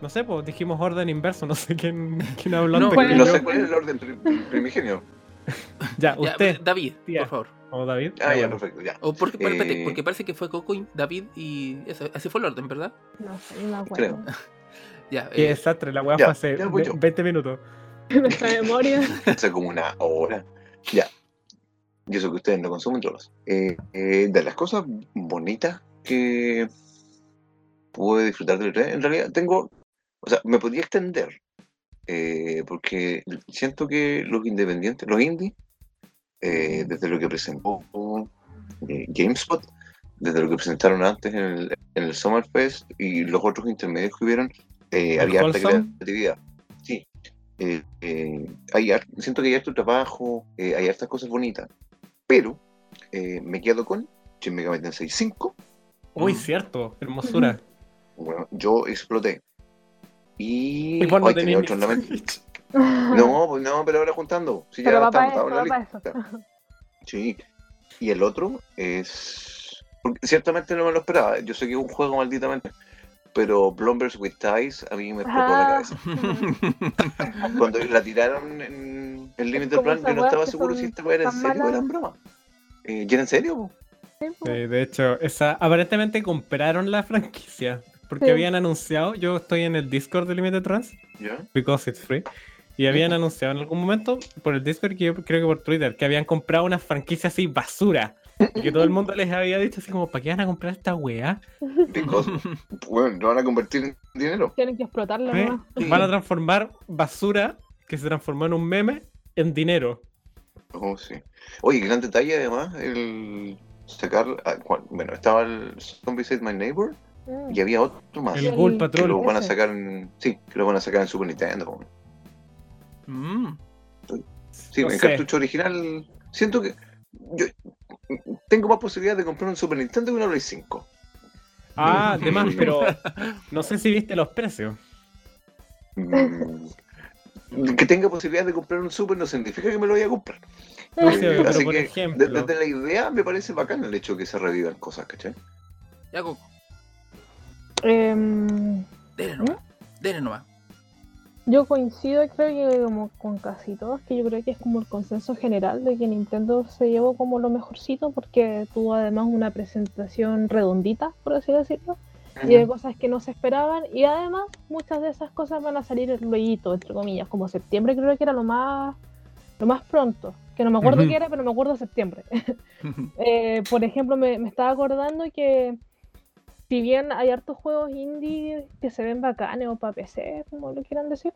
No sé, pues dijimos orden inverso, no sé quién, quién habló No, antes No yo. sé cuál es el orden prim- primigenio. (laughs) Ya, Ya, usted, David, tía. por favor. O David. Ah, ya, bueno. perfecto, ya. O porque, Eh. porque parece que fue Coco, y David y eso. Así fue el orden, ¿verdad? No sé, no me acuerdo. Creo. (laughs) Ya. Qué eh, desastre, la weá ya, fue hace ya voy ve- yo. 20 minutos. (laughs) Nuestra memoria. (laughs) Hace como una hora. Ya. Y eso que ustedes no consumen drogas. Eh, eh, de las cosas bonitas que pude disfrutar del E3, en realidad tengo. O sea, me podría extender. eh, porque siento que los independientes, los indie, eh, desde lo que presentó eh, GameSpot, desde lo que presentaron antes en el, en el Summerfest y los otros intermedios que hubieron, eh, ¿El había harta creatividad. Sí. Eh, hay siento que hay harto trabajo, hay hartas cosas bonitas, pero me quedo con Shin Megami Tensei 5. Uy, Mm. cierto, hermosura. Bueno, yo exploté. Y, Y tenía otro. Switch. (laughs) No, pues no, pero ahora juntando. Sí, ya Pero está papá, anotado en la lista. eso. (laughs) Sí. Y el otro es. porque ciertamente no me lo esperaba. Yo sé que es un juego malditamente. Pero Plumbers with Ties a mí me explotó la Ah. cabeza. (laughs) Cuando la tiraron en el Limited como Plan, yo no estaba seguro son si esta era en serio o era en broma. Eh, ¿Y era en serio? Sí, pues. de hecho, esa, aparentemente compraron la franquicia. Porque Sí. habían anunciado, yo estoy en el Discord de Limited Trans, ¿Ya? because it's free. Y habían anunciado en algún momento por el Discord, que yo creo que por Twitter, que habían comprado una franquicia así basura. Y que todo el mundo les había dicho así como, ¿para qué van a comprar esta weá? (laughs) Bueno, lo van a convertir en dinero. Tienen que explotarlo ¿Eh? Van a transformar basura que se transformó en un meme en dinero. Oh, sí. Oye, gran detalle además, el sacar, ah, bueno, estaba el Zombie Ate My Neighbor Mm. y había otro más. El Ghoul que Patrol. lo van a sacar en, sí, que lo van a sacar en Super Nintendo. Mm. Sí, No en sé. cartucho original, siento que yo tengo más posibilidades de comprar un Super Nintendo que una Play 5. Ah, además, pero (laughs) no sé si viste los precios. Mm, que tenga posibilidades de comprar un Super no significa que me lo vaya a comprar. No sé, pero Así por que ejemplo. desde la idea me parece bacán el hecho de que se revivan cosas, ¿cachai? Ya, Coco. Em, Dele nomás. Dele nomás. Yo coincido, creo que como con casi todos, que yo creo que es como el consenso general de que Nintendo se llevó como lo mejorcito porque tuvo además una presentación redondita, por así decirlo, y de cosas que no se esperaban, y además muchas de esas cosas van a salir luego, entre comillas, como septiembre creo que era lo más lo más pronto, que no me acuerdo Ujú. qué era, pero me acuerdo septiembre. (laughs) (laughs) Eh, por ejemplo, me, me estaba acordando que si bien hay hartos juegos indie que se ven bacanes o para PC, como lo quieran decir,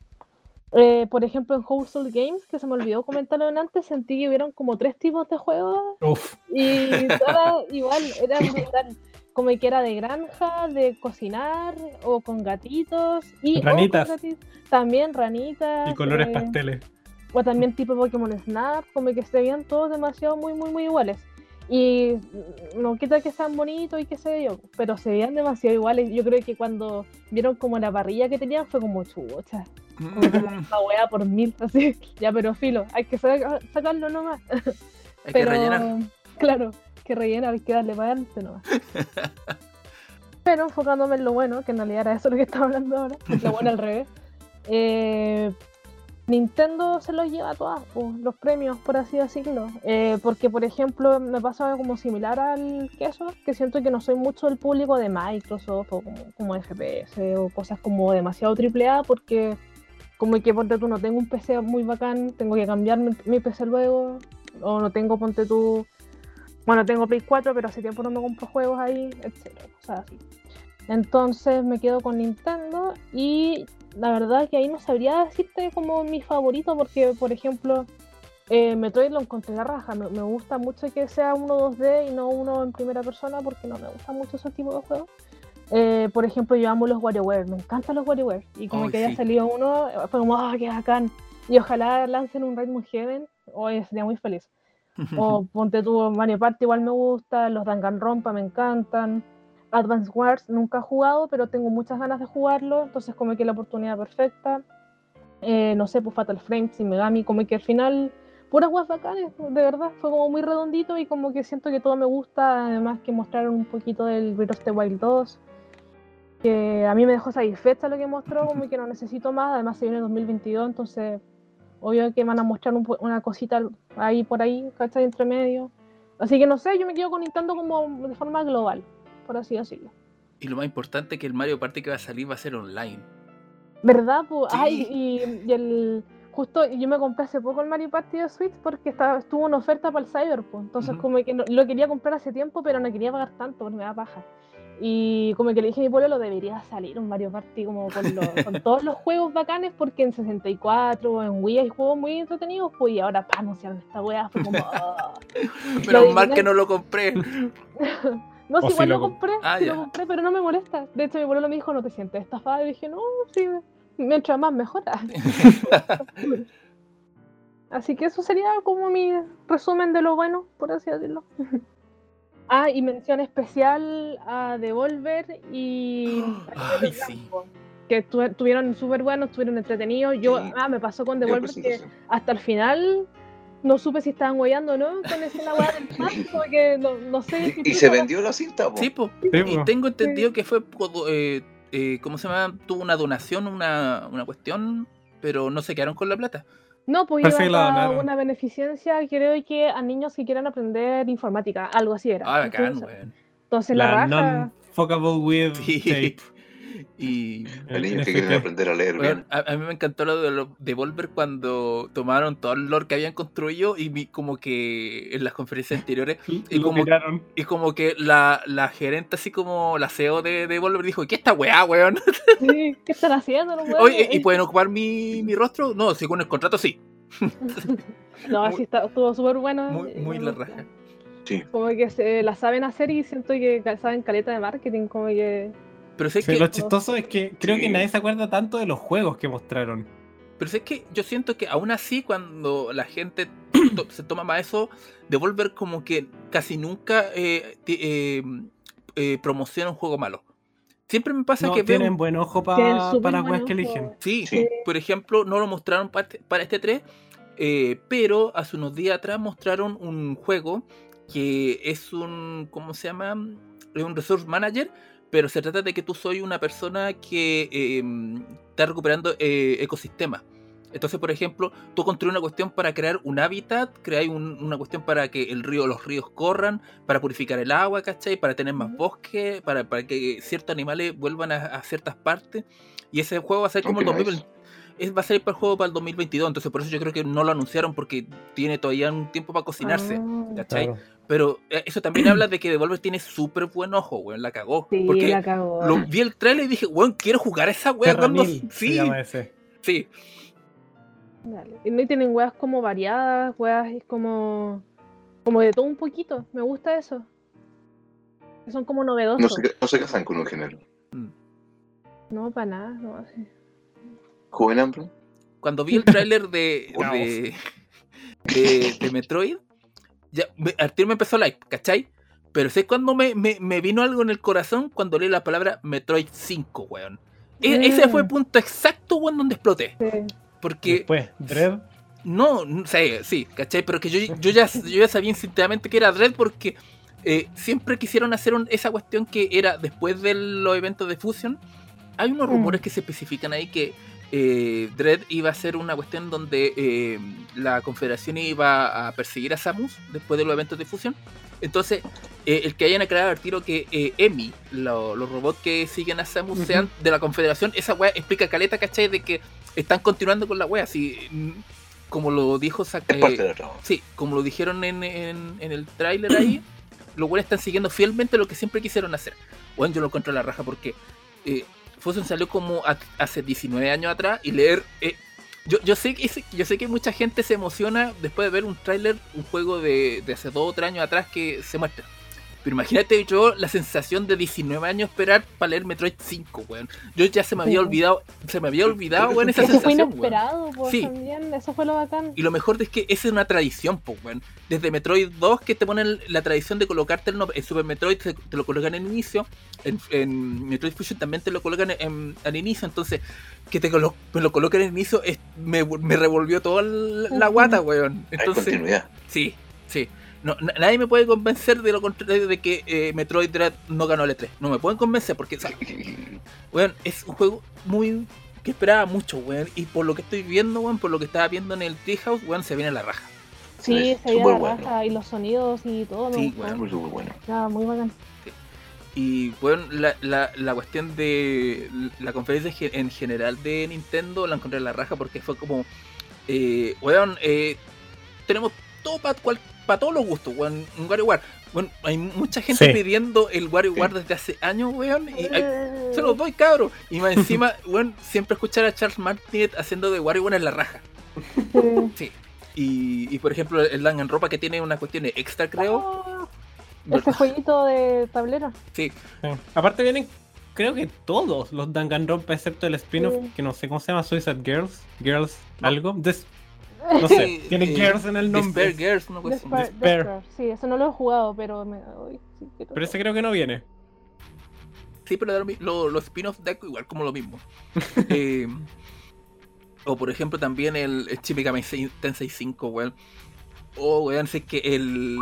eh, por ejemplo en Wholesale Games, que se me olvidó comentarlo en antes, sentí que hubieron como tres tipos de juegos Uf, y todas igual eran brutal. Como que era de granja, de cocinar o con gatitos y con Ranitas. gati- también ranitas. y colores eh, pasteles. o también tipo Pokémon Snap, como que se veían todos demasiado muy, muy, muy iguales. Y no quita que sean bonitos y qué sé yo, pero se veían demasiado iguales. Yo creo que cuando vieron como la parrilla que tenían fue como chucha, como que (laughs) esta weá por mil, así. (laughs) Ya, pero filo, hay que sa- sacarlo nomás. (laughs) Hay que pero, rellenar. Claro, que rellenar, hay que darle para adelante nomás. Pero enfocándome en lo bueno, que en realidad era eso lo que estaba hablando ahora, lo bueno al revés. eh, Nintendo se los lleva a todas, los premios, por así decirlo. Eh, porque, por ejemplo, me pasa como similar al queso, que siento que no soy mucho el público de Microsoft o como, como FPS o cosas como demasiado AAA, porque como que ponte tú no tengo un PC muy bacán, tengo que cambiar mi, PC luego, o no tengo, ponte tú, bueno, tengo Play 4, pero hace tiempo no me compro juegos ahí, etcétera. Entonces me quedo con Nintendo y la verdad que ahí no sabría decirte como mi favorito porque, por ejemplo, eh, Metroid lo encontré la raja. Me, me gusta mucho que sea uno 2D y no uno en primera persona porque no me gusta mucho ese tipo de juegos. Eh, por ejemplo, yo amo los WarioWare, me encantan los WarioWare y como que haya salido uno, eh, fue como, ¡ah, qué bacán! Y ojalá lancen un Rainbow Heaven, hoy sería muy feliz. (laughs) O ponte tú, Mario Party igual me gusta, los Danganronpa me encantan. Advance Wars nunca he jugado, pero tengo muchas ganas de jugarlo, entonces como que la oportunidad perfecta. Eh, no sé, pues Fatal Frame, Shin Megami, como que al final, puras guas bacanes, de verdad, fue como muy redondito y como que siento que todo me gusta, además que mostraron un poquito del Breath of the Wild 2, que a mí me dejó satisfecha lo que mostró, como que no necesito más, además se viene 2022, entonces obvio que van a mostrar una cosita ahí por ahí, ¿cachai? Entre medio. Así que no sé, yo me quedo con como de forma global, por así decirlo. Y lo más importante es que el Mario Party que va a salir va a ser online. ¿Verdad? Pues, Sí. ay, y, y el justo yo me compré hace poco el Mario Party de Switch porque estaba, estuvo en oferta para el Cyber, pues. Entonces como que no- lo quería comprar hace tiempo, pero no quería pagar tanto porque me da paja. Y como que le dije a mi pueblo, lo debería salir un Mario Party como con, los- (laughs) con todos los juegos bacanes, porque en 64, en Wii hay juegos muy entretenidos, pues y ahora pa, anunciaron esta weá, fue como... ah. (laughs) Menos mal que no lo compré. (laughs) No, si igual lo lo com- compré, Ah, sí lo compré, pero no me molesta. De hecho, mi pueblo me dijo, no te sientes estafada. Y dije, no, sí, mientras más mejora. (laughs) Así que eso sería como mi resumen de lo bueno, por así decirlo. Ah, y mención especial a Devolver y (gasps) Ay, sí. que estuvieron súper buenos, estuvieron entretenidos. Yo, Sí. ah, me pasó con Devolver que hasta el final no supe si estaban guayando o no con esa la weá del (laughs) chat, porque no, no sé. si Y, y se vendió la cinta, po. Sí, po. Sí, Y po. tengo entendido que fue, eh, eh, ¿cómo se llama? Tuvo una donación, una, una cuestión, pero no se quedaron con la plata. No, pues Parece iba a una beneficencia, creo que a niños que quieran aprender informática, algo así era. Ah, bacán, entonces, entonces la, La raja. non-fuckable with Sí. tape. Y niños que quieren aprender a leer weón, bien. a, a mí me encantó lo de los Devolver cuando tomaron todo el lore que habían construido y vi como que en las conferencias anteriores (laughs) y Lo como- y como que la, la gerente así como la CEO de Devolver dijo, ¿qué esta weá, weón? (laughs) Sí, ¿Qué están haciendo los Oye? ¿y pueden ocupar mi, mi rostro? No, según el contrato sí. (laughs) No, muy- sí está, estuvo súper bueno. Muy, eh, muy la raja. Como que se la saben hacer y siento que saben caleta de marketing, como que... Pero sé que lo chistoso es que creo Sí. que nadie se acuerda tanto de los juegos que mostraron. Pero es que yo siento que aún así cuando la gente to- se toma más eso, Devolver como que casi nunca eh, eh, eh, promociona un juego malo. Siempre me pasa No, que veo... tienen buen ojo pa- para weas que eligen. Sí, Sí. por ejemplo, no lo mostraron para este, para este 3, eh, pero hace unos días atrás mostraron un juego que es un, ¿cómo se llama? Es un resource manager, pero se trata de que tú soy una persona que eh, está recuperando eh, ecosistemas. Entonces, por ejemplo, tú construyes una cuestión para crear un hábitat, creáis un- una cuestión para que el río, los ríos corran, para purificar el agua, ¿cachai? Para tener más bosque, para, para que ciertos animales vuelvan a, a ciertas partes. Y ese juego va a ser como el Ok, nice. 2020 es, va a ser para el juego para el 2022, entonces por eso yo creo que no lo anunciaron porque tiene todavía un tiempo para cocinarse. Ah, ¿cachai? Claro. Pero eh, eso también habla de que Devolver tiene súper buen ojo, weón, la cagó. sí, porque la cagó. lo, vi el trailer y dije, weón, quiero jugar a esa weá cuando... Sí, llama ese. sí. Dale. Y no y tienen weas como variadas, weas es como... Como de todo un poquito, me gusta eso. Que Son como novedosos. No se, no se casan con un género. No, para nada, no así. ¿Joven hambre? Cuando vi el tráiler de, (laughs) de, de, de Metroid, ya, me, al tiro me empezó like, ¿cachai? Pero sé cuando me, me, me vino algo en el corazón cuando leí la palabra Metroid 5, weón. E- Ese fue el Mm. punto exacto, weón, donde exploté. Sí. Porque Después, Dread. No, no sé, sí, ¿cachai? Pero que yo, yo, ya, yo ya sabía instintivamente que era Dread porque eh, siempre quisieron hacer un- esa cuestión que era después de los eventos de Fusion. Hay unos Mm. rumores que se especifican ahí que eh, Dread iba a ser una cuestión donde eh, la Confederación iba a perseguir a Samus después de los eventos de Fusion. Entonces, eh, el que hayan aclarado al tiro que eh, Emi, lo- los robots que siguen a Samus, sean de la Confederación, esa weá explica caleta, ¿cachai? De que están continuando con la wea. Así, mm, como lo dijo eh. Sí, como lo dijeron en, en- en el tráiler ahí, los güeyes están siguiendo fielmente lo que siempre quisieron hacer. Bueno, yo lo encuentro a la raja porque eh, Fusion salió como a- hace 19 años atrás y leer... eh, yo, yo, sé que, yo sé que mucha gente se emociona después de ver un tráiler, un juego de, de hace 2 o 3 años atrás que se muestra. Pero imagínate yo la sensación de 19 años esperar para leer Metroid 5, weón. Yo ya se me había olvidado, se me había olvidado, weón, esa Eso fue sensación, weón. inesperado, pues Sí. también, eso fue lo bacán. Y lo mejor es que esa es una tradición, pues, weón. Desde Metroid 2 que te ponen la tradición de colocarte el. En Super Metroid te, te lo colocan en el inicio. En, en Metroid Fusion también te lo colocan en- al inicio. Entonces, que te colo- me lo coloquen en el inicio es- me, me revolvió toda la, guata, weón. Hay continuidad. sí, sí. No, na- nadie me puede convencer de lo contrario de que eh, Metroid Dread no ganó el E3. No me pueden convencer porque, o sea, weón, es un juego muy que esperaba mucho, weón. Y por lo que estoy viendo, weón, por lo que estaba viendo en el Treehouse, weón, se viene la raja. Sí, Es se súper la bueno. raja y los sonidos y todo, Sí, weón. Muy, muy bueno. Muy bacán. Y bueno, la, la, la cuestión de la conferencia en general de Nintendo la encontré en la raja porque fue como, eh, weón, eh, tenemos todo para todos los gustos, weón, un WarioWare. Bueno, hay mucha gente Sí. pidiendo el WarioWare desde hace años, weón, y hay- se los doy, cabros. Y más encima, (laughs) weón, siempre escuchar a Charles Martinet haciendo de WarioWare en la raja. Sí. Sí. Y, y por ejemplo, el Danganronpa que tiene una cuestión extra, creo. Ah, ese jueguito de tablero. Sí, Sí. Aparte vienen, creo que todos los Danganronpa, excepto el spin-off, Sí. que no sé cómo se llama, Suicide Girls, Girls, No. algo. Des- no sé, tiene Eh, Girls en el nombre. Despair Girls, una así. Despair- Despair. Despair. Sí, eso no lo he jugado, pero me uy, sí, Pero ese creo que no viene. Sí, pero da lo lo- los spin-offs de igual como lo mismo. (laughs) Eh, o por ejemplo también el, el Shin Megami Tensei 5, weón. O weón, sé que el...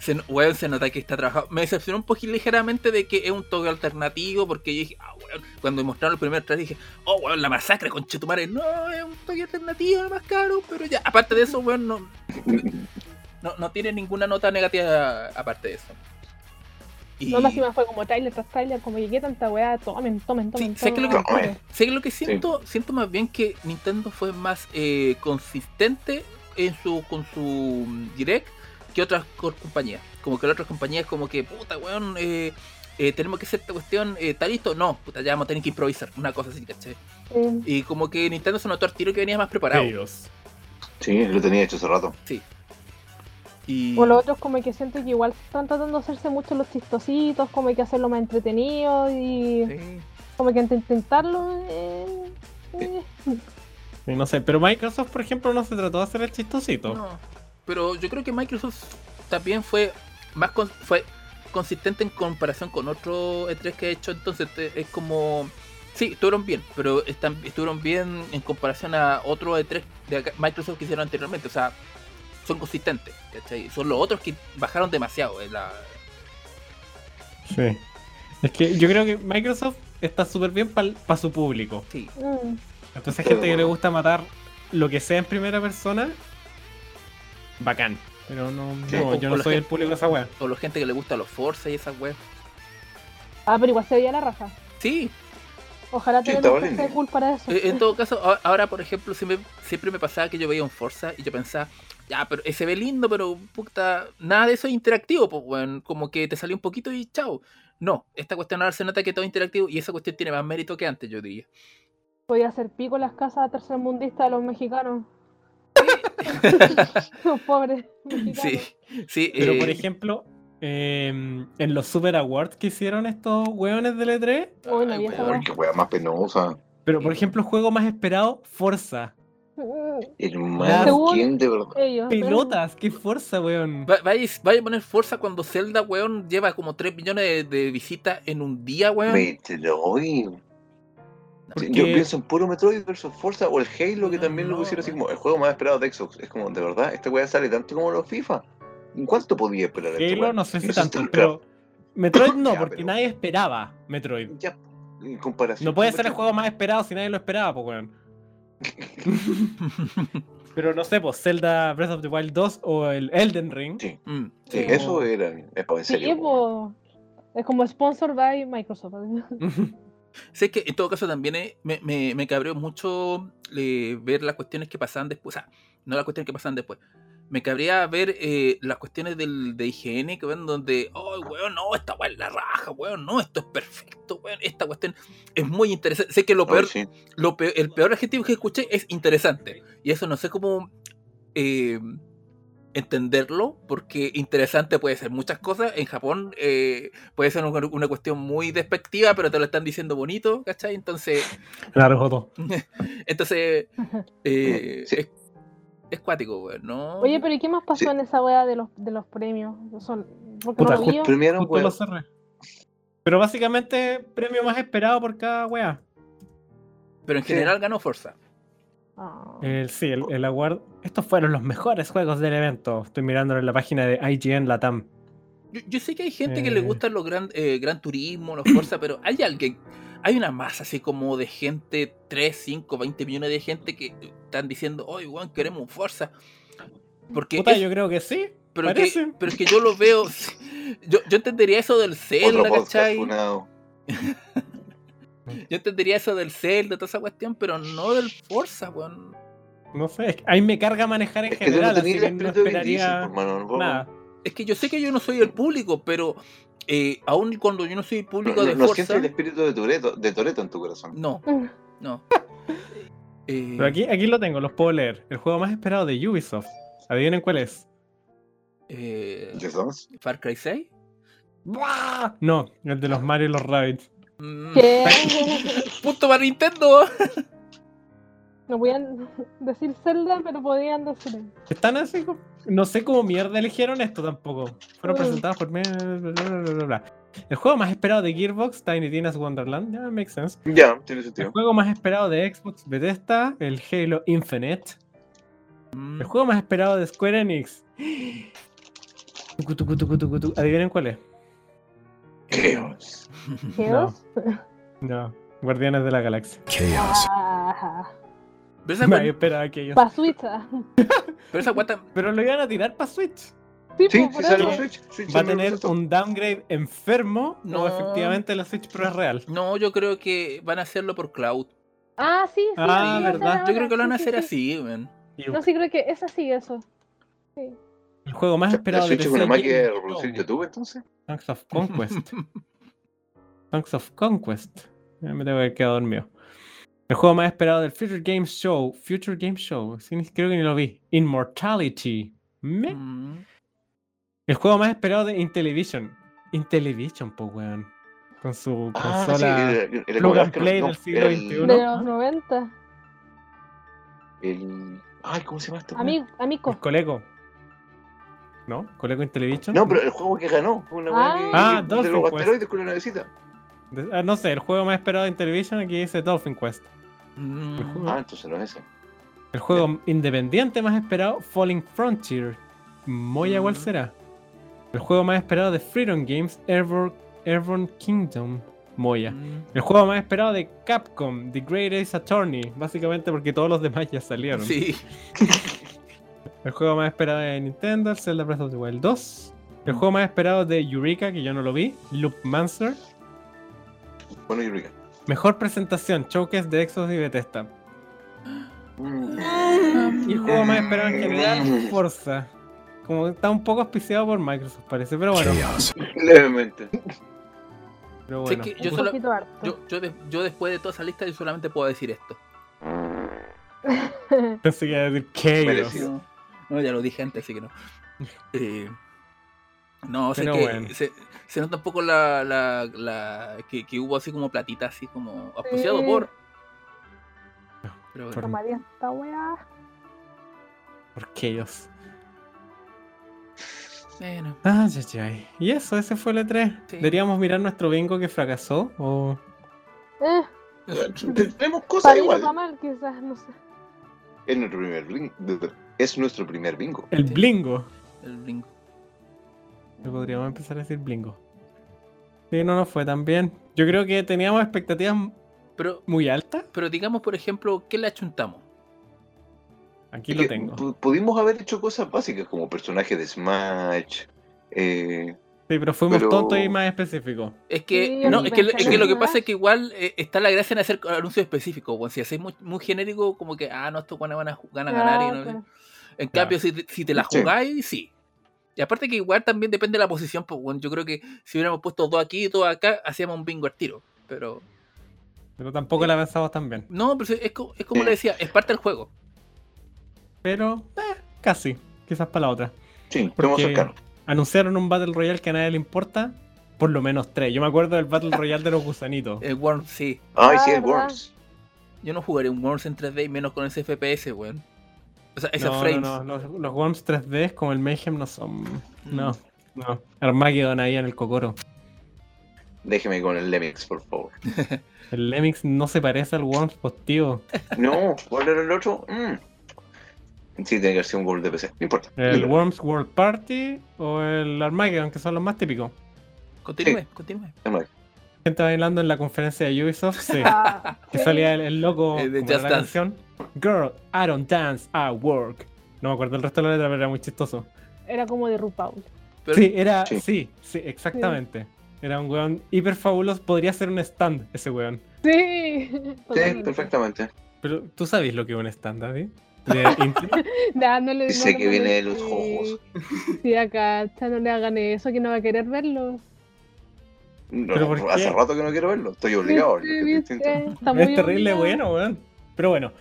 Se, weón, se nota que está trabajado. Me decepcionó un poquito ligeramente de que es un toque alternativo porque yo dije, ah, weón, cuando mostraron el primer trailer dije, oh, weón, la masacre con Chetumare. No, es un toque alternativo, más caro, pero ya. Aparte de eso, weón, no, no, no tiene ninguna nota negativa aparte de eso. Y... No, más encima fue como trailer tras trailer, como llegué tanta weá, tomen, tomen, tomen. sé que lo que- tomen. Sé que lo que siento, siento más bien que Nintendo fue más eh, consistente en su con su mm, direct que otras co- compañías. Como que las otras compañías como que, puta weón, eh, eh, tenemos que hacer esta cuestión, eh, ¿está listo? No, puta, ya vamos a tener que improvisar, una cosa así, ¿cachai? Sí. Y como que Nintendo se notó al tiro que venía más preparado. Ellos. Sí, lo tenía hecho hace rato. Y... O los otros como que siento que igual están tratando de hacerse mucho los chistositos, como hay que hacerlo más entretenido y Sí. como que int- intentarlo. eh, eh. Sí, no sé, pero Microsoft, por ejemplo, no se trató de hacer el chistosito. No, pero yo creo que Microsoft también fue más con- fue consistente en comparación con otro E3 que ha hecho, entonces te- es como sí, estuvieron bien, pero están, estuvieron bien en comparación a otro E3 de acá- Microsoft que hicieron anteriormente, o sea, son consistentes, ¿cachai? Son los otros que bajaron demasiado en la Sí. Es que yo creo que Microsoft está súper bien para su público. sí, Mm. Entonces, hay gente que le gusta matar lo que sea en primera persona, bacán. Pero no, Sí. no, O- yo o no soy el público de esa wea. o la gente que le gusta los Forza y esas weas. Ah, pero igual se veía la raja. Sí, Ojalá Sí, estaba un cool para eso. Eh, En todo caso, ahora por ejemplo, siempre, siempre me pasaba que yo veía un Forza y yo pensaba, ya, pero ese ve lindo, pero puta, nada de eso es interactivo, pues, weón, como que te salió un poquito y chao. No, esta cuestión ahora se nota que todo es interactivo y esa cuestión tiene más mérito que antes, yo diría. Podía hacer pico en las casas tercermundistas de los mexicanos. (laughs) los pobres. Sí, sí, Pero eh, por ejemplo, eh, en los Super Awards que hicieron estos weones del E3, Uy, no ay, vi esa weón, Ay, qué wea más penosa. pero por ejemplo, juego más esperado, Forza. Mm, Hermano, Según ¿quién de verdad? Ellos. Pelotas, qué Forza, weón. va- Vaya, vaya a poner fuerza cuando Zelda, weón, lleva como 3 millones de, de visitas en un día, weón. Metroid. Porque- Yo pienso en puro Metroid versus Forza o el Halo que No, también lo pusieron así como el juego más esperado de Xbox. Es como, de verdad, esta weá sale tanto como los FIFA. ¿En cuánto podía esperar Halo weá? no sé si No tanto, pero Metroid no, Ya, porque pero- nadie esperaba Metroid. Ya, en comparación. No puede ser el juego más esperado si nadie lo esperaba, pues weón. (laughs) Pero no sé, pues Zelda Breath of the Wild 2 o el Elden Ring. Sí, Mm. sí, Sí. eso era. Es para en Sí, po. Es como sponsor by Microsoft. (laughs) Sé que en todo caso también eh, me, me, me cabreó mucho eh, ver las cuestiones que pasaban después. O sea, no las cuestiones que pasaban después. Me cabría ver eh, las cuestiones del, de IGN que ven donde, oh, weón, no, esta weón es la raja, weón, no, esto es perfecto, weón, esta cuestión es muy interesante. Sé que lo peor, sí. lo peor- el peor adjetivo que escuché es interesante. Y eso no sé cómo eh, entenderlo, porque interesante puede ser muchas cosas. En Japón eh, puede ser una, una cuestión muy despectiva, pero te lo están diciendo bonito, ¿cachai? Entonces, (laughs) Claro, Joto. (laughs) entonces (laughs) eh, Sí. es, es cuático, weón, ¿no? Oye, pero ¿y qué más pasó Sí. en esa wea de los, de los premios? Son, porque Puta, no lo cerré. Pero básicamente, premio más esperado por cada wea. pero en sí. general ganó Forza. Ah. El, sí, el, el award. Estos fueron los mejores juegos del evento. Estoy mirándolo en la página de IGN Latam. Yo, yo sé que hay gente que le Eh. gustan los gran, eh, gran turismo, los Forza, (clears throat) pero hay alguien, hay una masa así como de gente, 3, 5, 20 millones de gente que están diciendo, oye, weón, queremos un Forza. Porque Puta, es- yo creo que sí. pero, parece. que, pero es que yo lo veo, (laughs) yo, yo entendería eso del Zelda, ¿cachai? (laughs) Yo entendería eso del Zelda, toda esa cuestión, pero no del Forza, weón. No sé, es que ahí me carga manejar en Es no general, así que el no esperaría pues, no nada. Es que yo sé que yo no soy el público, pero eh, aún cuando yo no soy el público No, de no Forza, sientes el espíritu de Toreto, de Toreto en tu corazón. no, Mm. no. (laughs) Eh, Pero aquí, aquí lo tengo, los puedo leer. El juego más esperado de Ubisoft. Adivinen cuál es. eh. Far Cry 6. ¡Buah! No, el de los Mario y los Rabbids. Mm, ¿Qué? (laughs) Punto para Nintendo. (laughs) No podían decir Zelda, pero podían decir. Están así, no sé cómo mierda eligieron esto tampoco. Fueron Mm. presentados por mí. bla, bla, bla, bla, bla. El juego más esperado de Gearbox, Tiny Tina's Wonderland, ya makes sense. Ya, tiene El sentido. juego más esperado de Xbox Bethesda, el Halo Infinite. Mm, El juego más esperado de Square Enix. (gasps) Adivinen cuál es. Chaos. ¿Geos? No, Guardianes de la Galaxia. Chaos. Ah, Pero esa Nadie esperaba aquello. pa' Switch. ah. pero esa cuenta, Pero lo iban a tirar para Switch. Sí, Sí, sí sale Switch. Switch ¿Va a tener un downgrade enfermo No. o efectivamente la Switch Pro es real? No, yo creo que van a hacerlo por cloud. Ah, sí, sí. Ah, sí, verdad. Yo creo que lo van a sí, sí, hacer sí. así, man. No, sí, creo que es así, eso. El juego más esperado de PC una máquina de reproducir Show, YouTube, entonces. Songs of Conquest. (laughs) Songs of Conquest. Ya me tengo que haber quedado dormido. El juego más esperado del Future Game Show. Future Game Show. Sí, creo que ni lo vi. Immortality. Me- Mm. El juego más esperado de Intellivision. Intellivision, po, weón. Con su Ah, sí, consola. era plug como el and Arkham- play no, del siglo el- XXI. De los 90. el- Ay, ¿cómo se llama esto? Ami- Amico. El Coleco. ¿No? ¿Coleco Intellivision? No, pero el juego que ganó fue una Ah. que- Ah, de Dolphin los Quest. asteroides con la navecita. De- ah, no sé, el juego más esperado de Intellivision aquí dice Dolphin Quest. Mm. Ah, entonces no es ese. el juego independiente más esperado, Falling Frontier. Moya, ¿cuál Mm. será? El juego más esperado de Freedom Games, Airborne, Airborne Kingdom. Moya. Mm. El juego más esperado de Capcom, The Great Ace Attorney. Básicamente porque todos los demás ya salieron. Sí. (laughs) El juego más esperado de Nintendo, Zelda Breath of the Wild 2. El juego más esperado de Eureka, que yo no lo vi, Loop Mancer. Bueno, Eureka. Mejor presentación, Showcase de Exos y Bethesda. Mm. Y el juego más esperado en general, Forza. Como está un poco auspiciado por Microsoft, parece, pero bueno. Levemente. Pero bueno. que yo, solo- poquito harto. yo, yo, de- yo después de toda esa lista yo solamente puedo decir esto. Pensé que iba a decir Chaos. No, ya lo dije antes, así que no. (laughs) Eh, no, sé Pero que bueno. se, se nota un poco la, la, la- que, que hubo así como platita, así como auspiciado Sí. por. Pero bueno. Por- Tomaría esta weá. Por Chaos. Bueno, Ay, ay, ay. Y eso, ese fue el E3. Sí. Deberíamos mirar nuestro bingo que fracasó. O. Eh, (laughs) Tenemos cosas o igual. mal, quizás, no sé. Es nuestro primer bingo. Es nuestro primer bingo. El Sí. blingo. el brinco. Le podríamos empezar a decir blingo. Sí, no nos fue tan bien. Yo creo que teníamos expectativas Pero, muy altas. pero digamos, por ejemplo, ¿qué le achuntamos? Aquí Es lo tengo. pu- Pudimos haber hecho cosas básicas como personaje de Smash. Eh, Sí, pero fuimos pero- tontos y más específicos. Es que, Sí, no, es que, es que lo que pasa es que igual eh, está la gracia en hacer anuncios específicos. bueno, si hacéis muy, muy genérico, como que, ah, no, estos van a, van a ganar. y no sé. En Claro. cambio, si, te- si te la jugáis, sí. Y aparte que igual también depende de la posición, pues bueno, yo creo que si hubiéramos puesto dos aquí y dos acá, hacíamos un bingo al tiro. Pero. Pero tampoco la pensamos tan bien. No, pero es, co- es como le decía, es parte del juego. Pero, eh, casi. Quizás para la otra. sí, Porque-. Anunciaron un Battle Royale que a nadie le importa. Por lo menos tres. Yo me acuerdo del Battle Royale de los gusanitos. El Worms, sí. Ay, Ah, sí, el ¿verdad? Worms. Yo no jugaré un Worms en 3D y menos con ese FPS, weón. O sea, esos no, frames. no, no, Los, los Worms 3D como el Mayhem no son. Mm. No, no. Armageddon ahí en el cocoro. Déjeme con el Lemix, por favor. (laughs) El Lemix no se parece al Worms postivo. No, ¿cuál era el otro? Mm. Sí, tiene que ser un gol de PC. No importa. El Dilo. Worms World Party o el Armageddon, que son los más típicos. Continúe, continúe. Gente bailando en la conferencia de Ubisoft, sí. Ah, Que salía el, el loco Eh, de Just la Dance. canción. Girl, I don't dance, I work. No me acuerdo el resto de la letra, pero era muy chistoso. Era como de RuPaul. Pero- sí, era, Sí. sí, sí, exactamente. Era un weón hiper fabuloso. Podría ser un stand ese weón. Sí, Sí, perfectamente. Pero tú sabes lo que es un stand, David. (laughs) De no le- Sé no, que viene de los ojos. Sí, acá, no le hagan eso, que no va a querer verlo. No, ¿Pero por hace qué? rato que no quiero verlo. Estoy obligado. Es terrible bueno, weón. Pero bueno.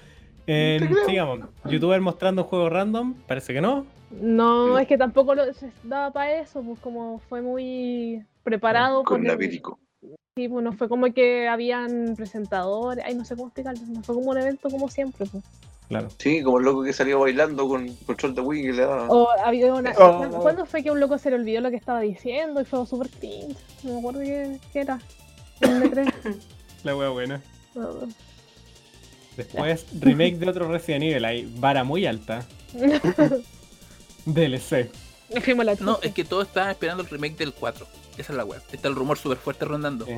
eh, sigamos. YouTuber mostrando un juego random. Parece que no. No, es que tampoco lo, se daba para eso, pues como fue muy preparado. Con la el- Virico. Sí, pues no fue como que habían presentadores, ay, no sé cómo explicarlo, no fue como un evento como siempre. Pues. Claro. Sí, como el loco que salió bailando con control de Wii que le daba. O había una... Oh. ¿cuándo- ¿Cuándo fue que un loco se le olvidó lo que estaba diciendo y fue súper cringe? No me acuerdo qué, qué era. En el E3. (laughs) La wea buena. No. Después, remake de otro Resident Evil. Ahí, vara muy alta. (laughs) DLC. No, es que todos estaban esperando el remake del 4. Esa es la web. Está el rumor súper fuerte rondando. Sí.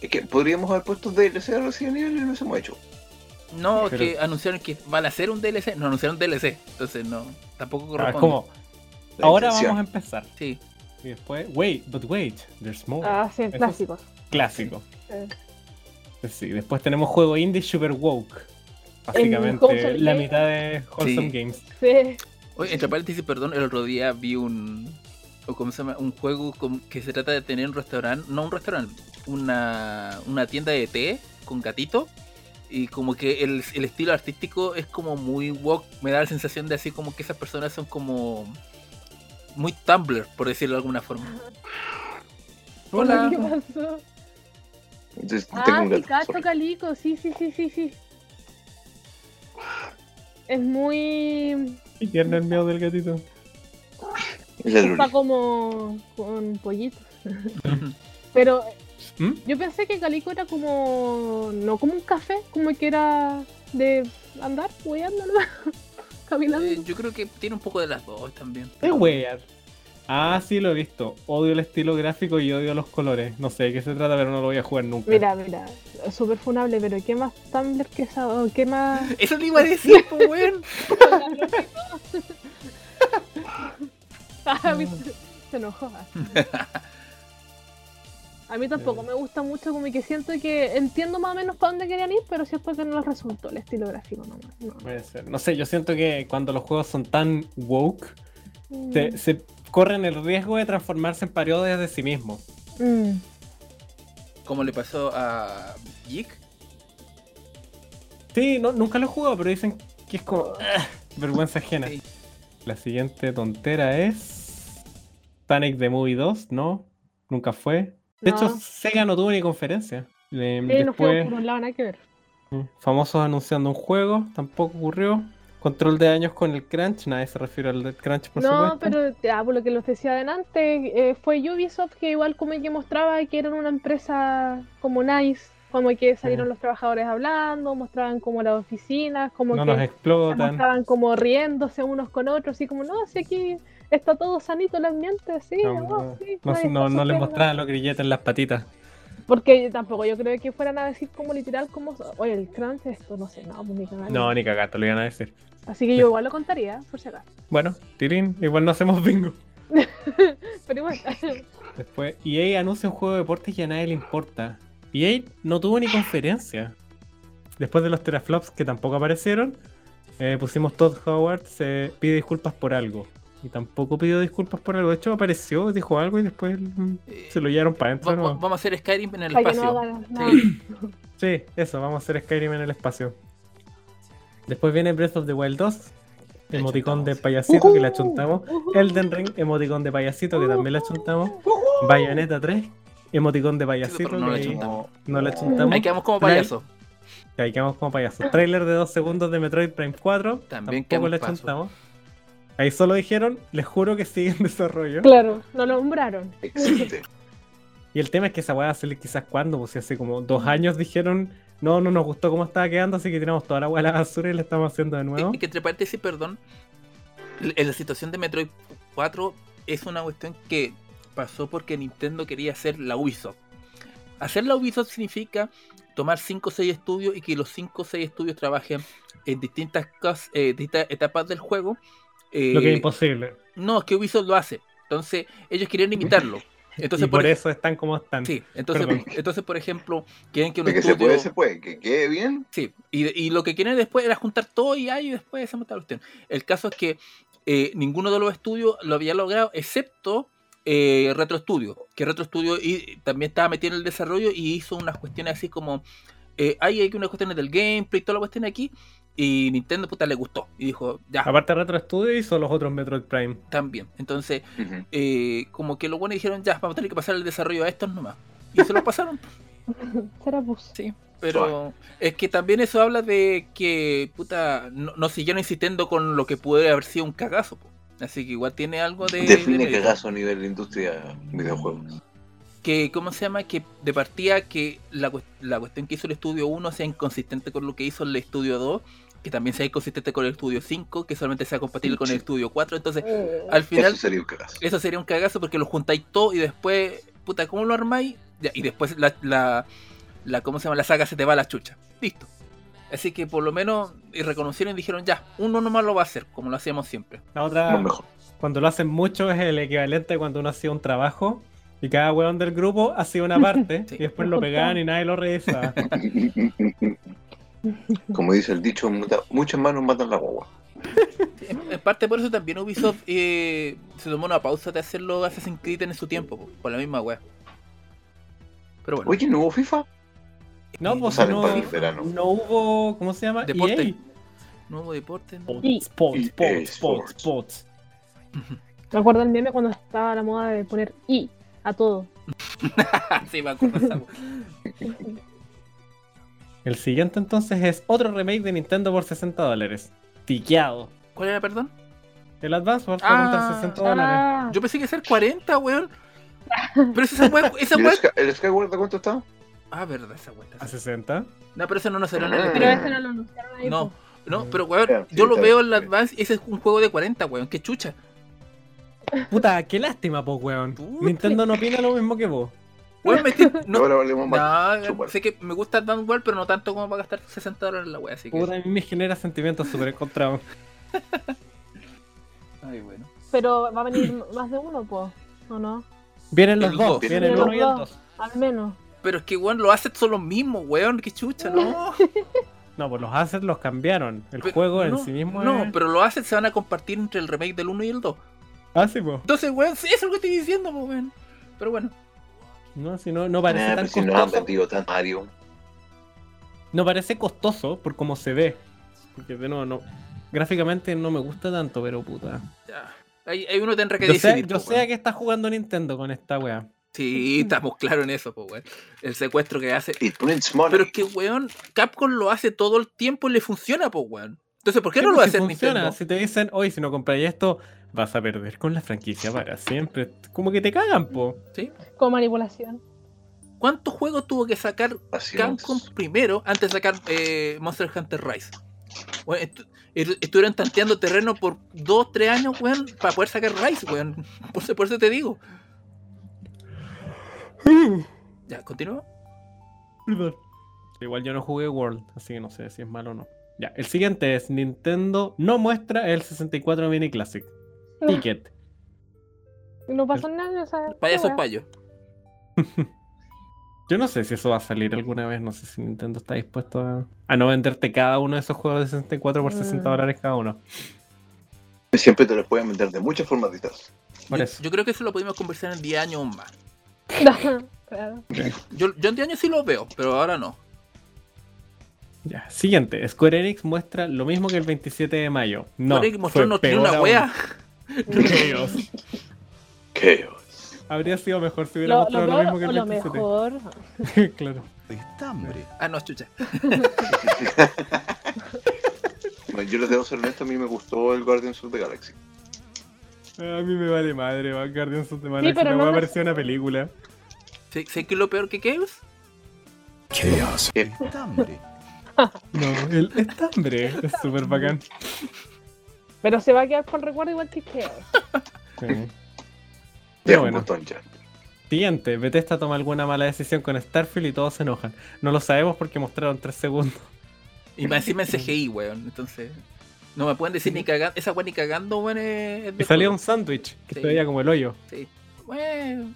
Es que podríamos haber puesto DLC de Resident Evil y lo hubiésemos hecho. No, Pero- que anunciaron que van a hacer un DLC. No anunciaron DLC. Entonces no. Tampoco Ah, corresponde. como. Ahora intención. vamos a empezar. Sí. Y después, wait, but wait, there's more. Ah, sí, clásicos. Clásico. Sí, después tenemos juego indie super woke. En Básicamente la mitad de Wholesome Sí. Games. Sí. Oye, entre paréntesis, perdón, el otro día vi un. O ¿Cómo se llama? Un juego que se trata de tener un restaurante. No un restaurante, una, una tienda de té con gatito. Y como que el, el estilo artístico es como muy woke. Me da la sensación de así como que esas personas son como. Muy Tumblr, por decirlo de alguna forma. Hola. ¿Qué pasó? Entonces, tengo Ah, un sí, gato. cacho sorry. calico, sí, sí, sí, sí, sí. Es muy... Y tierno el miedo del gatito. Está como con pollitos. Pero ¿Mm? yo pensé que Calico era como... No como un café, como que era de andar, hueando, ¿no? (laughs) Caminando. Eh, yo creo que tiene un poco de las dos también. Es weird. Ah, sí, lo he visto. Odio el estilo gráfico y odio los colores. No sé de qué se trata, pero no lo voy a jugar nunca. Mira, mira, súper funable, pero ¿qué más Tumblr que esa? o ¿Qué más? (laughs) Eso le iba a decir, (laughs) pues, weón. Ah, se enojó. A mí tampoco me gusta mucho, como que siento que entiendo más o menos para dónde querían ir, pero siento que no les resultó el estilo gráfico nomás. No. Puede ser. No sé, yo siento que cuando los juegos son tan woke, Mm. se, se corren el riesgo de transformarse en parodias de sí mismos. Mm. Como le pasó a Geek. Sí, no, nunca lo he jugado, pero dicen que es como ah, vergüenza ajena. Sí. La siguiente tontera es Panic the Movie 2, ¿no? Nunca fue. De No. hecho, Sega no tuvo ni conferencia. Eh, no después, por un lado, nada que ver. mm, famosos anunciando un juego, tampoco ocurrió. Control de daños con el crunch, nadie se refiere al crunch, por no, supuesto. pero ya, por lo que les decía adelante, eh, fue Ubisoft que igual como que mostraba que eran una empresa como nice, como que salieron los trabajadores hablando, mostraban como las oficinas, como no que nos explotan. mostraban como riéndose unos con otros, así como, no, si aquí está todo sanito el ambiente, sí, No, no, no, sí, no, no, no les sufriendo". mostraban los grilletes en las patitas. Porque tampoco yo creo que fueran a decir como literal como, oye, el crunch esto, no sé, no, pues ni cagando. No, ni cagato, lo iban a decir. Así que yo igual lo contaría, por si acaso. (laughs) Bueno, Tirín, igual no hacemos bingo. Pero igual, (laughs) Después, EA anuncia un juego de deportes y a nadie le importa. EA no tuvo ni conferencia. Después de los teraflops que tampoco aparecieron, eh, pusimos Todd Howard se pide disculpas por algo. Y tampoco pidió disculpas por algo. De hecho, apareció, dijo algo y después se lo llevaron para adentro. va- vamos a hacer Skyrim en el no espacio. Sí. (laughs) Sí, eso, vamos a hacer Skyrim en el espacio. Después viene Breath of the Wild 2. Le Emoticón de payasito que le achuntamos. Elden Ring, emoticón de payasito que también le achuntamos. Bayonetta 3, emoticón de payasito pero no le que ahí achuntamos. no le achuntamos. Ahí quedamos como Pero ahí- quedamos como payasos. Trailer de 2 segundos de Metroid Prime 4. También tampoco quedamos le paso. achuntamos. Ahí solo dijeron, les juro que sigue en desarrollo. Claro, no lo nombraron. Excelente. (laughs) Y el tema es que esa weá va a salir quizás cuando, pues si hace como dos años dijeron, no, no nos gustó cómo estaba quedando, así que tiramos toda la weá a la basura y la estamos haciendo de nuevo. Y que entre paréntesis, perdón, en la situación de Metroid 4 es una cuestión que pasó porque Nintendo quería hacer la Ubisoft. Hacer la Ubisoft significa tomar 5 o 6 estudios y que los 5 o 6 estudios trabajen en distintas, eh, distintas etapas del juego. Eh, Lo que es imposible. no, es que Ubisoft lo hace. Entonces, ellos querían imitarlo. Entonces, y por eso están como están. Sí, entonces, Perdón. entonces, por ejemplo, quieren que un que se estudio... puede, se puede. Que quede bien. Sí, y, y lo que quieren después era juntar todo y ahí después hacemos esta cuestión. El caso es que eh, ninguno de los estudios lo había logrado, excepto eh, Retro Studio, que Retro Studio y, también estaba metido en el desarrollo y hizo unas cuestiones así como, eh, hay hay unas cuestiones del gameplay, toda la cuestión aquí, y Nintendo puta le gustó, y dijo, ya, Aparte Retro Studio hizo los otros Metroid Prime. también. Entonces, Ujú. eh, como que los buenos dijeron, ya, vamos a tener que pasar el desarrollo a estos nomás. Y se lo pasaron. (laughs) Será pues. Sí, pero es que también eso habla de que puta no, no siguieron insistiendo con lo que puede haber sido un cagazo. po. Así que igual tiene algo de. de Define mérito. cagazo a nivel de industria videojuegos. Que, ¿cómo se llama? Que de partida que la, la cuestión que hizo el estudio 1 sea inconsistente con lo que hizo el estudio 2, que también sea inconsistente con el estudio 5, que solamente sea compatible con el estudio 4. Entonces, Eh, al final, Eso sería un cagazo. eso sería un cagazo porque lo juntáis todo y después, puta, ¿cómo lo armáis? Y después la, la, la, ¿cómo se llama? La saga se te va a la chucha. Listo. Así que por lo menos y reconocieron y dijeron, ya, uno nomás lo va a hacer, como lo hacíamos siempre. La otra, mejor. cuando lo hacen mucho es el equivalente a cuando uno hacía un trabajo y cada weón del grupo hacía una (laughs) parte Sí. y después lo (laughs) pegaban y nadie lo revisaba. (laughs) Como dice el dicho, muchas manos matan la guagua. (laughs) En, parte por eso también Ubisoft eh, se tomó una pausa de hacerlo Assassin's Creed en su tiempo, po, por la misma wea. Pero bueno, Oye, ¿no hubo FIFA? No, pues no, no hubo, ¿cómo se llama? Deporte. EA. nuevo deporte. ¿no? EA sports, sports, Sports. sports. (laughs) Me acuerdo el meme cuando estaba la moda de poner I a todo. (laughs) sí, me acuerdo de esa wea. El siguiente entonces es otro remake de Nintendo por 60 dólares. Tiqueado. ¿Cuál era, perdón? El Advance Wars Ah, por 60 dólares. Ah, Yo pensé que a ser 40, weón. (laughs) Pero es esa wea, esa ¿Y el, el Skyward de cuánto está? Ah, verdad, esa está ¿A así. 60? No, pero eso no nos el Ah. pero E3. ese no lo anunciaron ahí. No, po. no, pero weón, yo lo veo en la Advance y ese es un juego de 40, weón. Qué chucha. Puta, qué lástima, pues, weón. Puta. Nintendo no opina lo mismo que vos. Estoy- (laughs) no, Ahora valemos más. no, sé que me gusta Advance Wars, pero no tanto como para gastar 60 dólares en la wea, así que. Puta, a mí me genera sentimientos súper encontrados. (laughs) Ay, bueno. Pero va a venir más de uno, po. ¿O no? Vienen los El dos, dos. vienen el Vienen 1 y el dos. 2. Al menos. Pero es que, weón, los assets son los mismos, weón. Qué chucha, ¿no? (laughs) No, pues los assets los cambiaron. El Pero- juego en no, sí mismo No, es... pero los assets se van a compartir entre el remake del 1 y el 2. Ah, sí, pues. Entonces, weón, sí, eso es lo que estoy diciendo, po, weón. Pero bueno. No, si no, no parece Ah, tan pero si no han costoso. vendido tan Mario. No parece costoso por cómo se ve. Porque de nuevo, no. Gráficamente no me gusta tanto, pero puta. Ya. Hay, hay uno tendrá que Yo decidir. sé, yo sé qué está jugando Nintendo con esta wea. Sí, estamos claros en eso, po, weón. El secuestro que hace. It prints money. Pero es que, weón, Capcom lo hace todo el tiempo y le funciona, po, weón. Entonces, ¿por qué Sí, no lo pues, hace si funciona. Nintendo? Si te dicen, hoy si no compráis esto, vas a perder con la franquicia para siempre. Como que te cagan, po. ¿Sí? Como manipulación. ¿Cuántos juegos tuvo que sacar Capcom primero antes de sacar eh, Monster Hunter Rise? Weón, estu- estu- estuvieron tanteando terreno por 2, 3 años, weón, para poder sacar Rise, weón. (laughs) Por, eso- por eso te digo. Ya, continúa. Perdón. Igual yo no jugué World, así que no sé si es malo o no. Ya, el siguiente es Nintendo no muestra el 64 Mini Classic. Ticket. No pasa nada, o sea. Payaso wea. payo. (laughs) Yo no sé si eso va a salir alguna vez, no sé si Nintendo está dispuesto a, a no venderte cada uno de esos juegos de 64 por 60 Mm. dólares cada uno. Siempre te los pueden vender de muchas formas distintas. Yo, creo que eso lo pudimos conversar en 10 años o más. (laughs) Claro. Yo, yo en 10 años sí lo veo, pero ahora no. Ya, siguiente. Square Enix muestra lo mismo que el 27 de mayo. No, Square Enix mostró fue no tiene peor una wea. (laughs) Chaos. Chaos. Habría sido mejor si hubiera Lo, mostrado lo lo, mismo que el lo 27. mejor. (laughs) claro. Estambre. Ah, no, chucha. (laughs) Bueno, yo les debo ser honesto, a mí me gustó el Guardians of the Galaxy. A mí me vale madre, va Guardians of the Sí, Galaxy. pero me no va a me- parecer una película. ¿Sé, sé que es lo peor que Chaos? Chaos. Estambre. No, el estambre es súper bacán. Pero se va a quedar con recuerdo igual que Chaos. Sí. Pero bueno. botón ya. Siguiente, Bethesda toma alguna mala decisión con Starfield y todos se enojan. No lo sabemos porque mostraron 3 segundos. Y más encima en CGI, weón. Entonces. No me pueden decir ni cagando. Esa weá ni cagando, weón. Es, Y juego. un sándwich que Sí. se veía como el hoyo. Sí. Bueno.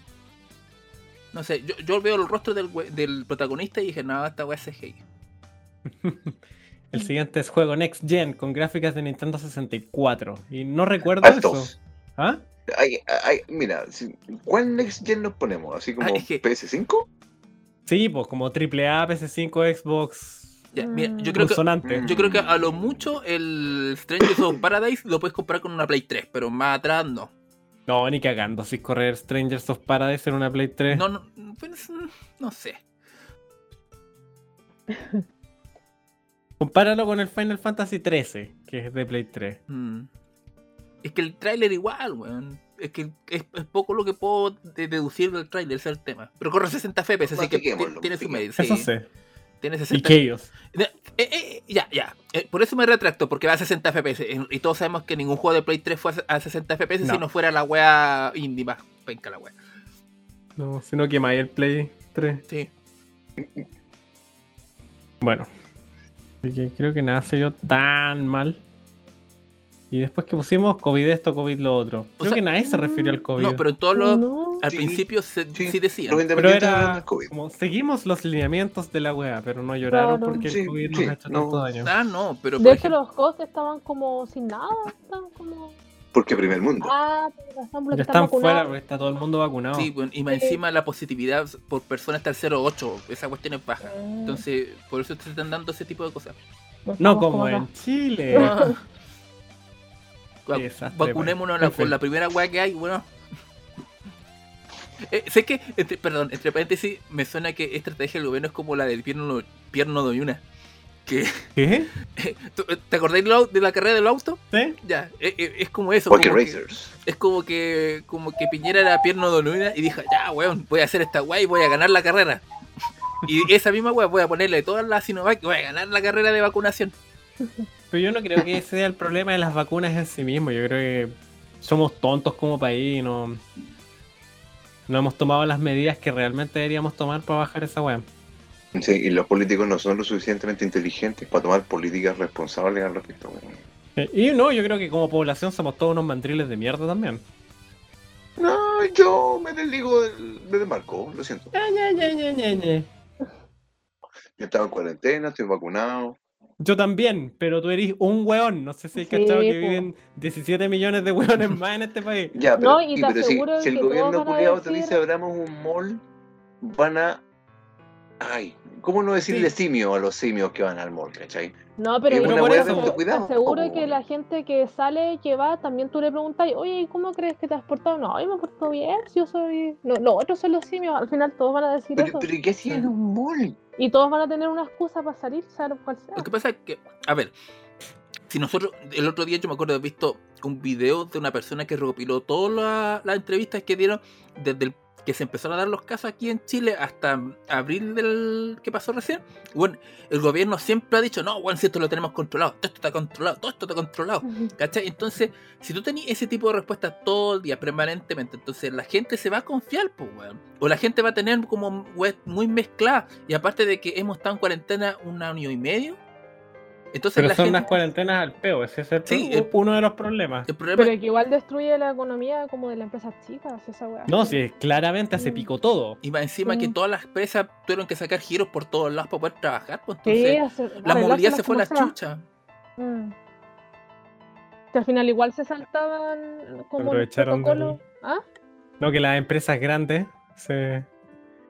No sé, yo, yo veo el rostro del, protagonista y dije, no, esta weá es CGI. (laughs) El siguiente es juego Next Gen con gráficas de Nintendo 64. Y no recuerdo eso. Altos. ¿Ah? Ay, ay, mira, ¿cuál Next Gen nos ponemos? ¿Así como Ah, es que- PS5? Sí, pues como AAA, PS5, Xbox. Ya, mira, yo creo que. Consonante. Mm. Yo creo que a lo mucho el Strangers of Paradise lo puedes comprar con una Play 3, pero más atrás no. No, ni cagando. Si correr Strangers of Paradise en una Play 3. No, no, pues, no sé. Compáralo con el Final Fantasy 13, que es de Play 3. Mm. Es que el tráiler igual, weón. Es que es, es poco lo que puedo de- deducir del tráiler, ese es el tema. Pero corre 60 FPS, así que tiene su medio. Eso sí. Tiene Y 60 Chaos. Eh, eh, eh, ya, ya. Eh, por eso me retracto, porque va a 60 FPS. Y todos sabemos que ningún juego de Play 3 fue a a 60 FPS No. si no fuera la wea indie más. Penca la wea. No, si no quemáis el Play 3. Sí. Bueno. Así que creo que nada se dio tan mal. Y después que pusimos COVID esto, COVID lo otro. Creo sea, que nadie se refirió al COVID. No, pero todos los. No. Al Sí, principio se, sí, sí. decían. Los Pero era COVID. como, seguimos los lineamientos de la weá, pero no lloraron Claro. porque Sí, el COVID sí, nos ha hecho no. tanto daño. Ah, no, pero De hecho, ejemplo, los hosts estaban como sin nada. Estaban como. Porque primer mundo. Ah, razón, porque están están fuera porque está todo el mundo vacunado. sí, bueno, y más Sí. encima la positividad por persona está al 0,8. Esa cuestión es baja. Mm, Entonces, por eso se están dando ese tipo de cosas. no estamos como en Chile. (laughs) Ah. Va- Qué desastre, Vacunémonos bueno. la- con primera weá que hay, bueno. Eh, sé que, entre- perdón, entre paréntesis, me suena que esta estrategia del gobierno es como la del pierno, pierno de una. Que, ¿Qué? (laughs) ¿tú- ¿Te acordáis de la- carrera del auto? ¿Sí? Ya, eh, eh, es como eso. Porque como que- Racers. es como que como que Piñera era pierno de una y dijo, ya, weón, voy a hacer esta weá y voy a ganar la carrera. (laughs) Y esa misma weá voy a ponerle todas las Sinovac y voy a ganar la carrera de vacunación. Pero yo no creo que ese sea el problema de las vacunas en sí mismo. Yo creo que somos tontos como país y no, no hemos tomado las medidas que realmente deberíamos tomar para bajar esa weá. Sí, y los políticos no son lo suficientemente inteligentes para tomar políticas responsables al respecto. Eh, Y no, yo creo que como población somos todos unos mandriles de mierda también. No, yo me desligo del, del marco, lo siento. Ña, Ña, Ña, Ña, Ña, Ña. Yo estaba en cuarentena, estoy vacunado. Yo también, pero tú eres un weón. No sé si hay Sí, cachado que viven 17 millones de weones más en este país. Ya, pero, No, y y te pero si, si el gobierno culiado te decir- dice abramos un mall, van a. Ay, ¿cómo no decirle Sí. simio a los simios que van al mall, cachai? No, pero Es aseguro po, que la gente que sale, que va, también tú le preguntas, oye, ¿y ¿cómo crees que te has portado? No, yo me porto bien, si yo soy... No, los otros son los simios, al final todos van a decir Pero, eso. pero ¿y ¿qué hacía en un mall? Y todos van a tener una excusa para salir, sea cual sea. Lo que pasa es que, a ver, si nosotros, el otro día yo me acuerdo de haber visto un video de una persona que recopiló todas la- las entrevistas que dieron desde el que se empezaron a dar los casos aquí en Chile hasta abril del que pasó recién. Bueno, el gobierno siempre ha dicho, no, bueno, si esto lo tenemos controlado, todo esto está controlado, todo esto está controlado. ¿Cachai? Entonces, si tú tenés ese tipo de respuestas todo el día, permanentemente, entonces la gente se va a confiar, pues, weón. O la gente va a tener como web muy mezclada. Y aparte de que hemos estado en cuarentena un año y medio, entonces Pero la son gente... unas cuarentenas al peo, ese es el Sí, pro- el- uno de los problemas. El problema Pero que igual destruye la economía como de las empresas chicas, esa weá. No, si claramente hace Mm. pico todo. y más encima que Mm. todas las empresas tuvieron que sacar giros por todos lados para poder trabajar, pues Sí, entonces hacer- la movilidad se fue a la chucha. Mm. Que al final igual se saltaban como el Aprovecharon protocolo. del- ¿Ah? No, que las empresas grandes se.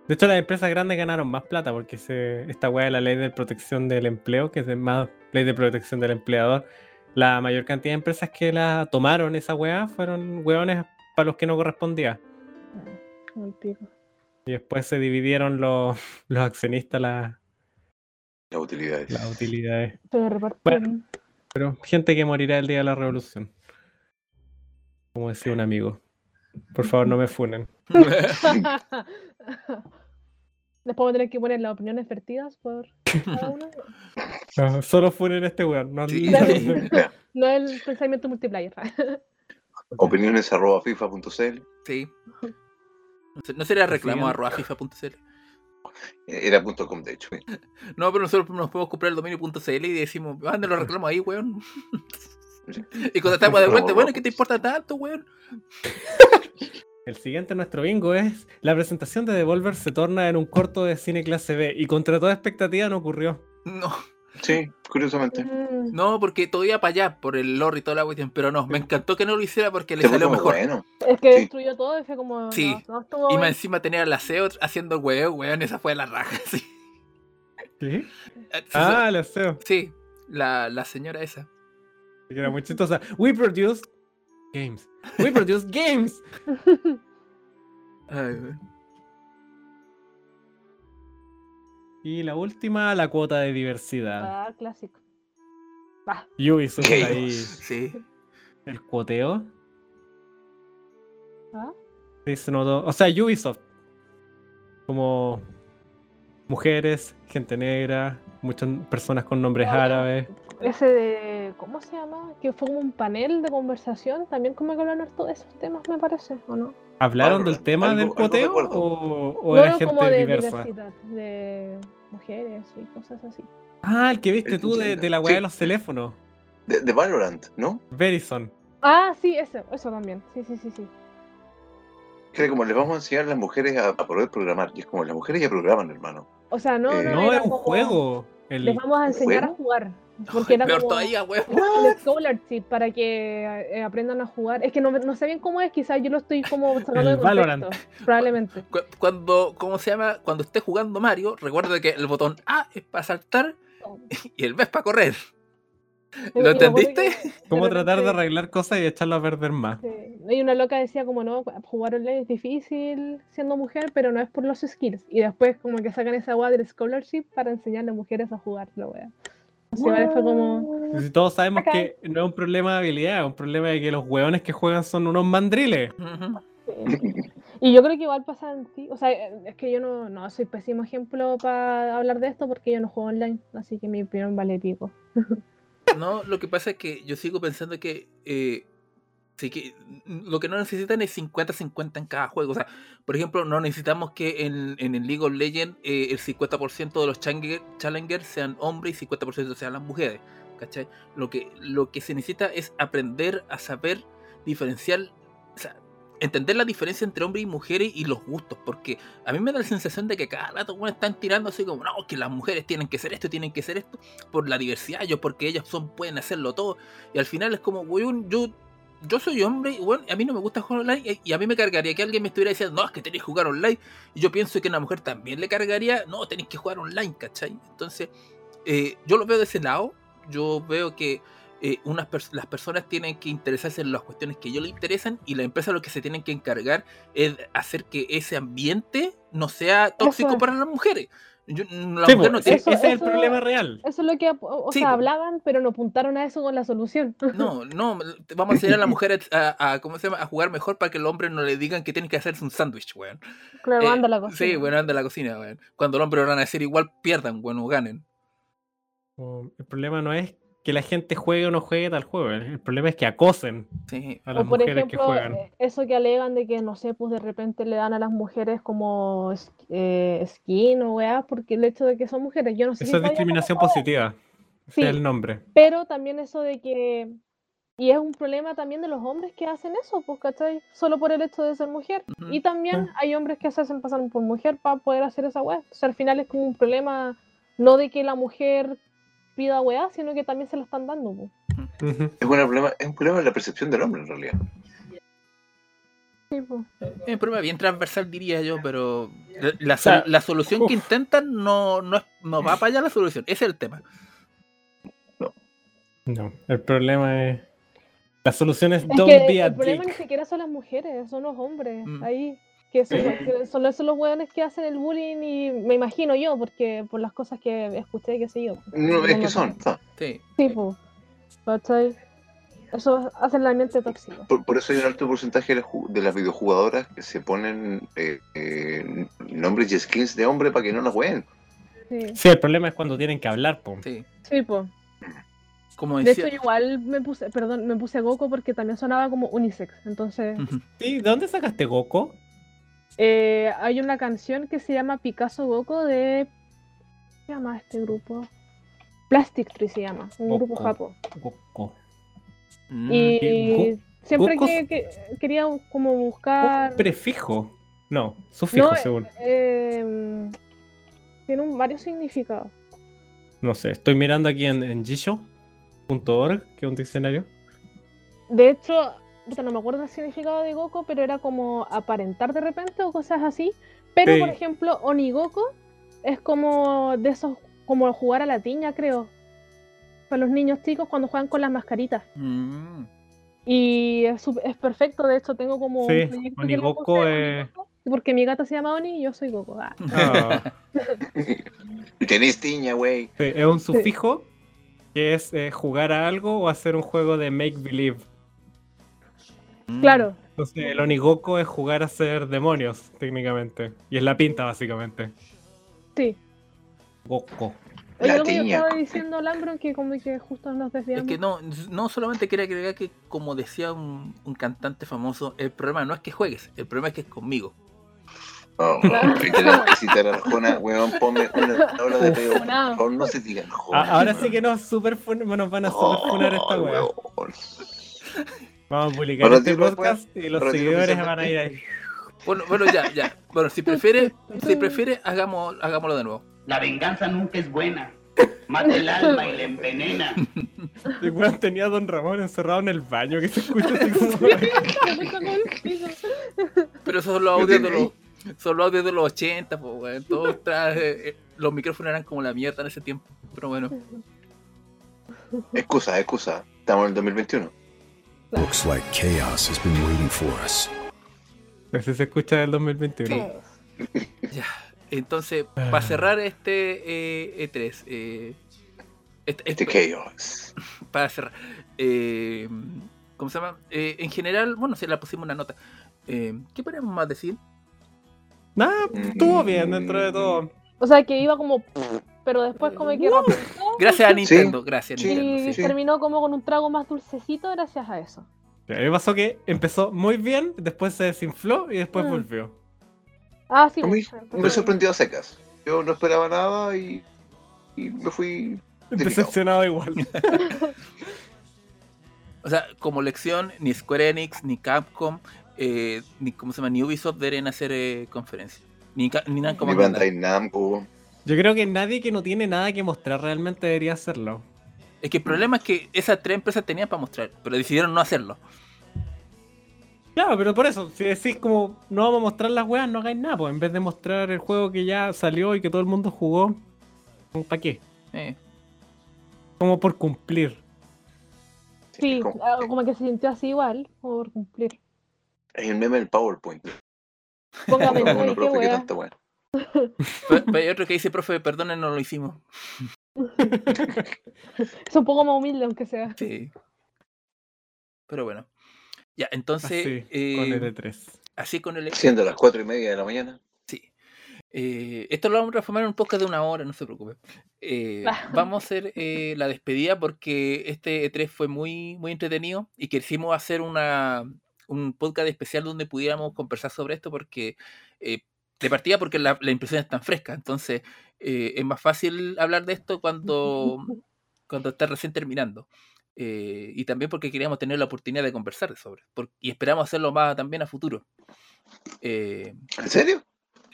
De hecho, las empresas grandes ganaron más plata porque se, esta weá de la ley de protección del empleo, que es de más ley de protección del empleador, la mayor cantidad de empresas que la tomaron esa weá fueron weones para los que no correspondía. Muy pico. Y después se dividieron los, (laughs) los accionistas la- Las utilidades. las utilidades. Reparten. Pero gente que morirá el día de la revolución. Como decía un amigo. Por favor, no me funen. (laughs) (laughs) Después voy a tener que poner las opiniones vertidas por cada (laughs) uno. No, solo funen este weón. No, Sí. no- (laughs) No el pensamiento multiplayer. (laughs) Opiniones arroba fifa.cl. Sí. No, sería reclamo arroba fifa.cl. Era punto .com, de hecho. No, pero nosotros nos podemos comprar el dominio.cl y decimos, manden los reclamos ahí, weón. y cuando estamos de vuelta, bueno, ¿qué te importa tanto, weón? El siguiente nuestro bingo es la presentación de Devolver se torna en un corto de cine clase B y contra toda expectativa no ocurrió. No, Sí, curiosamente. Mm, no, porque todo iba para allá, por el lore y toda la cuestión, pero no, me encantó que no lo hiciera porque le Este salió mejor. bueno. Es que Sí. destruyó todo y fue como. Sí. No, no estuvo Y más encima tenía la SEO haciendo weón, weón, esa fue la raja, (laughs) sí. ¿Sí? Eh, Ah, lo sé. Sí, la, la señora esa. Que era muy chistosa. We produce games. We produce games. Ay, weón. Y la última, la cuota de diversidad. Ah, clásico. Ubisoft Games. ahí. Sí. El cuoteo. ¿Ah? Sí, se notó. O sea, Ubisoft. Como mujeres, gente negra, muchas personas con nombres árabes. Ese de. ¿Cómo se llama? Que fue como un panel de conversación. También como que hablaron de esos temas, me parece, ¿o no? ¿Hablaron del tema algo- del recuerdo. o, o no, era no, gente como de diversa? diversidad, de mujeres y cosas así. Ah, el que viste El tú de, la weá de los teléfonos. De, de Valorant, ¿no? Verizon. Ah, sí, eso, eso también. Sí, sí, sí, sí. Que como les vamos a enseñar a las mujeres a, a poder programar. Y es como las mujeres ya programan, hermano. O sea, no, Eh, no, No, era es un como, juego. El- Les vamos a enseñar a jugar. Porque era Peor como todavía, weón. el scholarship para que eh, aprendan a jugar. Es que no, no sé bien cómo es, quizás yo lo estoy como (laughs) sacando de contexto. Probablemente. Cu- Cuando, ¿cómo se llama? Cuando esté jugando Mario, recuerda que el botón A es para saltar (laughs) y el B es para correr. ¿Lo entendiste? que (laughs) ¿Cómo de tratar de arreglar cosas y echarlo a perder más? Sí. Y una loca decía como no, jugar online es difícil siendo mujer, pero no es por los skills. Y después como que sacan esa weá del scholarship para enseñarle a mujeres a jugar la weá. Así igual fue como. Si todos sabemos Acá. que no es un problema de habilidad, es un problema de que los hueones que juegan son unos mandriles. Sí. Y yo creo que igual pasa en ti. O sea, es que yo no, no soy pésimo ejemplo para hablar de esto porque yo no juego online. Así que mi opinión vale pico. (laughs) (laughs) No, lo que pasa es que yo sigo pensando que, eh, sí que mm, lo que no necesitan es 50-50 en cada juego. O sea, por ejemplo, no necesitamos que en, en el League of Legends eh, el 50% de los challenger- challengers sean hombres y 50% sean las mujeres. Lo que, lo que se necesita es aprender a saber diferenciar, entender la diferencia entre hombres y mujeres y los gustos. Porque a mí me da la sensación de que cada rato bueno, están tirando así como, no, que las mujeres tienen que ser esto, tienen que ser esto por la diversidad, yo porque ellas son, pueden hacerlo todo. Y al final es como, weón, yo, yo soy hombre y bueno, a mí no me gusta jugar online y- a mí me cargaría que alguien me estuviera diciendo, no, es que tenéis que jugar online. Y yo pienso que una mujer también le cargaría, no, tenéis que jugar online, ¿cachai? Entonces, eh, yo lo veo de ese lado, yo veo que eh, unas pers- las personas tienen que interesarse en las cuestiones que a ellos les interesan y la empresa lo que se tienen que encargar es hacer que ese ambiente no sea tóxico es. para las mujeres. Yo- la Sí, mujer po, no ese, tiene- Eso- ese es el eso- problema real. Eso es lo que o, o Sí, sea, hablaban, pero no apuntaron a eso con la solución. (laughs) No, no, vamos a enseñar a la (laughs) mujer a, a- ¿cómo se llama? a jugar mejor para que el hombre no le digan que tiene que hacerse un sándwich, weón. Claro, Eh, anda la cosa. Sí, bueno, anda a la cocina, weón. Cuando el hombre van a decir igual pierdan, bueno, ganen. O- El problema no es que la gente juegue o no juegue tal juego, el el problema es que acosen Sí. a las O por mujeres ejemplo, que juegan. eh, eso que alegan de que, no sé, pues de repente le dan a las mujeres como es- eh, skin o weá, porque el hecho de que son mujeres, yo no sé si Eso es discriminación positiva. Ese Sí. es el nombre. Pero también eso de que, y es un problema también de los hombres que hacen eso, pues, ¿cachai? Solo por el hecho de ser mujer. Y también hay hombres que se hacen pasar por mujer para poder hacer esa weá. O sea, al final es como un problema, no de que la mujer pida weá, sino que también se la están dando, pues. Es, un problema, es un problema de la percepción del hombre, en realidad. Sí, pues. Es un problema bien transversal, diría yo, pero la, la sea, sol- la solución que intentan no, no, es- no va para allá la solución. Ese es el tema. No, el problema es. La solución es Es don't que be a el problema ni siquiera son las mujeres, son los hombres Mm. ahí. Que son, que son esos los hueones que hacen el bullying y me imagino yo, porque por las cosas que escuché, qué sé yo. No, es que son. ah, Sí. Sí, pues. ¿Cachai? Eso hace el ambiente tóxico. Por, por eso hay un alto porcentaje de las, ju- de las videojugadoras que se ponen eh, eh, nombres y skins de hombre para que no las jueguen. Sí, Sí, el problema es cuando tienen que hablar, po. Sí. sí pues. Como De decía. hecho, igual me puse, perdón, me puse Goku porque también sonaba como unisex. Entonces. Sí, ¿de dónde sacaste Goku? Eh, hay una canción que se llama Picasso Goku de. ¿Cómo se llama este grupo? Plastic Tree se llama, un grupo japo. Goku. Mm, Y siempre que, que quería como buscar. prefijo. No, sufijo, No, según. eh, tiene un, varios significados. No sé, estoy mirando aquí en, en Jisho.org, que es un diccionario. De hecho, no me acuerdo el significado de Goku, pero era como aparentar de repente o cosas así. Pero, Sí. por ejemplo, Onigoku es como de esos, como jugar a la tiña, creo. Para los niños chicos cuando juegan con las mascaritas. mm. Y es, perfecto, de hecho tengo como Sí, un puse es- Onigoku, Porque mi gata se llama Oni y yo soy Goku. Ah. Ah, (laughs) tenés tiña, güey. sí, es un sufijo que es eh, jugar a algo o hacer un juego de make believe. Mm. Claro, Entonces, el Onigoku es jugar a ser demonios, técnicamente. Y es la pinta, básicamente. sí. Goku. Oye, La algo que estaba diciendo, Lambron, que como que justo nos Es desviamos. que no, no solamente quería agregar que, como decía un, un cantante famoso, el problema no es que juegues, el problema es que es conmigo. Oh, y tenemos que citar a Arjona, weón, ponme una tabla de peo. Por Funado. favor, no se diga Arjona. A- ahora sí que nos, super fun- nos van a super funar esta Oh, weón. Vamos a publicar este pues, podcast y los seguidores van a ir ahí. Bueno, bueno, ya, ya. Bueno, si prefiere, si prefiere, hagamos, hagámoslo de nuevo. La venganza nunca es buena. Mata el alma y la envenena. (laughs) El weón tenía a Don Ramón encerrado en el baño que se escucha así como... (laughs) Pero esos son los Lo audios de los, son los audios de los (laughs) 80, pues, weón. Todos eh, eh, los micrófonos eran como la mierda en ese tiempo. Pero bueno. Excusa, excusa. Estamos en el 2021. Looks like chaos has been waiting for us. Así se escucha del 2021. Sí. (laughs) Ya. Entonces, para cerrar este eh, E3, eh, este- Este este- chaos. (laughs) para cerrar, eh, ¿cómo se llama? Eh, en general, bueno, si la pusimos una nota. Eh, ¿Qué podemos más decir? Nada, estuvo bien dentro de todo. O sea, que iba como. Pero después, como que Gracias a Nintendo, gracias a Sí. Nintendo. y sí. terminó como con un trago más dulcecito gracias a eso. A mí me pasó que empezó muy bien, después se desinfló y después Mm. volvió. Ah, sí. A mí me sorprendió a secas. Yo no esperaba nada y, y me fui. Decepcionado igual. (laughs) O sea, como lección, ni Square Enix, ni Capcom, eh, ni ¿cómo se llama? Ni Ubisoft deberían hacer eh, conferencias. Ni, ni Bandai. Bandai Namco. Yo creo que nadie que no tiene nada que mostrar realmente debería hacerlo. Es que el problema es que esas tres empresas tenían para mostrar, pero decidieron no hacerlo. Claro, pero por eso, si decís como no vamos a mostrar las weas, no hagáis nada, pues en vez de mostrar el juego que ya salió y que todo el mundo jugó, ¿para qué? Eh, Como por cumplir. Sí, como- como que se sintió así igual, por cumplir. Es el meme del PowerPoint. Póngame Como no, no, y qué profe, qué wea. tanta wea. Pero- hay otro que dice, profe, perdonen, no lo hicimos. (laughs) Es un poco más humilde, aunque sea. Sí. Pero bueno. Ya, entonces. Así, eh, con el E3. así con el Siendo las cuatro y media de la mañana. Sí. Eh, esto lo vamos a transformar en un podcast de una hora, no se preocupe. Eh, vamos a hacer eh, la despedida porque este E3 fue muy, muy entretenido y quisimos hacer una, un podcast especial donde pudiéramos conversar sobre esto porque eh, de partida porque la, la impresión es tan fresca, entonces eh, es más fácil hablar de esto cuando, (laughs) cuando está recién terminando. Eh, y también porque queríamos tener la oportunidad de conversar sobre por- y esperamos hacerlo más también a futuro. Eh, ¿En serio?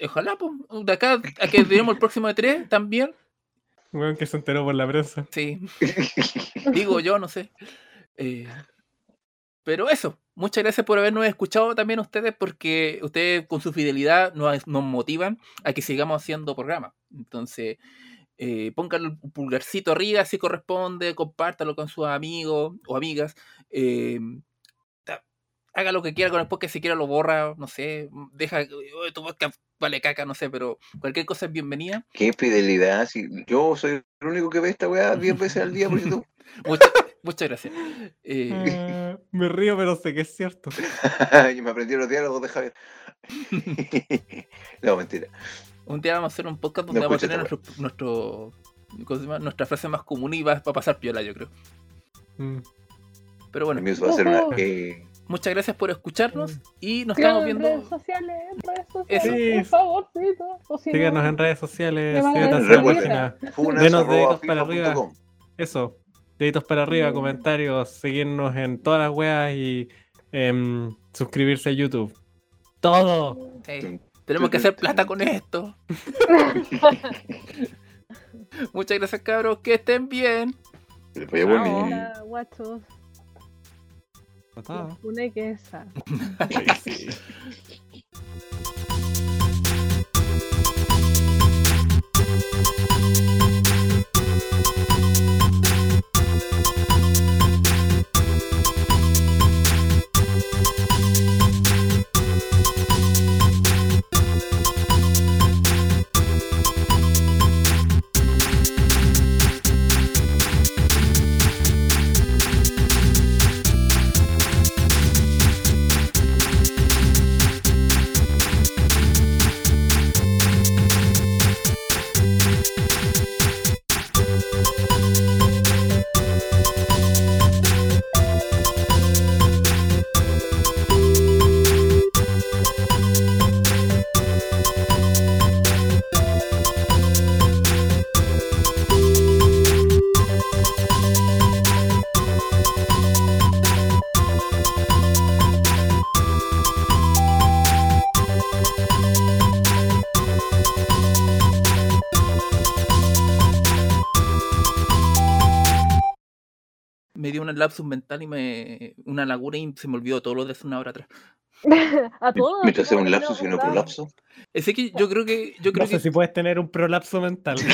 Ojalá, pues, de acá a que tenemos el próximo de tres también. Weón que se enteró por la prensa. Sí, (laughs) digo yo, no sé. Pero eso, muchas gracias por habernos escuchado también ustedes, porque ustedes con su fidelidad nos, nos motivan a que sigamos haciendo programas. Entonces, eh, pónganle un pulgarcito arriba si corresponde, compártalo con sus amigos o amigas. eh, haga lo que quiera con el podcast, si quiera lo borra, no sé, deja, "Oye, tu podcast vale caca, no sé, pero cualquier cosa es bienvenida. Qué fidelidad. Si yo soy el único que ve esta weá 10 veces al día por (laughs) YouTube. Muchas, muchas gracias. Eh, (laughs) me río, pero sé que es cierto. (laughs) y me aprendí los diálogos de Javier. (laughs) no, mentira. un día vamos a hacer un podcast donde No vamos a tener nuestro, nuestro ¿cómo se llama? nuestra frase más común y va, a pasar piola, yo creo. Mm. Pero bueno, va a ser una. Eh, muchas gracias por escucharnos Mm. y nos Síganos estamos en viendo. redes sociales, en redes sociales, Eso. por favorcito. O si Síganos no, en redes sociales, síganos en la Recuerden. página. funas Denos deditos para arriba. Eso deditos para arriba, comentarios, seguirnos en todas las weas y em, suscribirse a YouTube. Todo. Tenemos que hacer plata con esto. (laughs) Muchas gracias, cabros. Que estén bien. Hola, guachos. Una que esa. (laughs) un lapsus mental y me. una laguna y se me olvidó todo lo de hace una hora atrás. (laughs) A todos. Mientras sea un lapsus y no prolapso. Ese que yo creo que. Yo creo No sé que si puedes tener un prolapso mental. (laughs)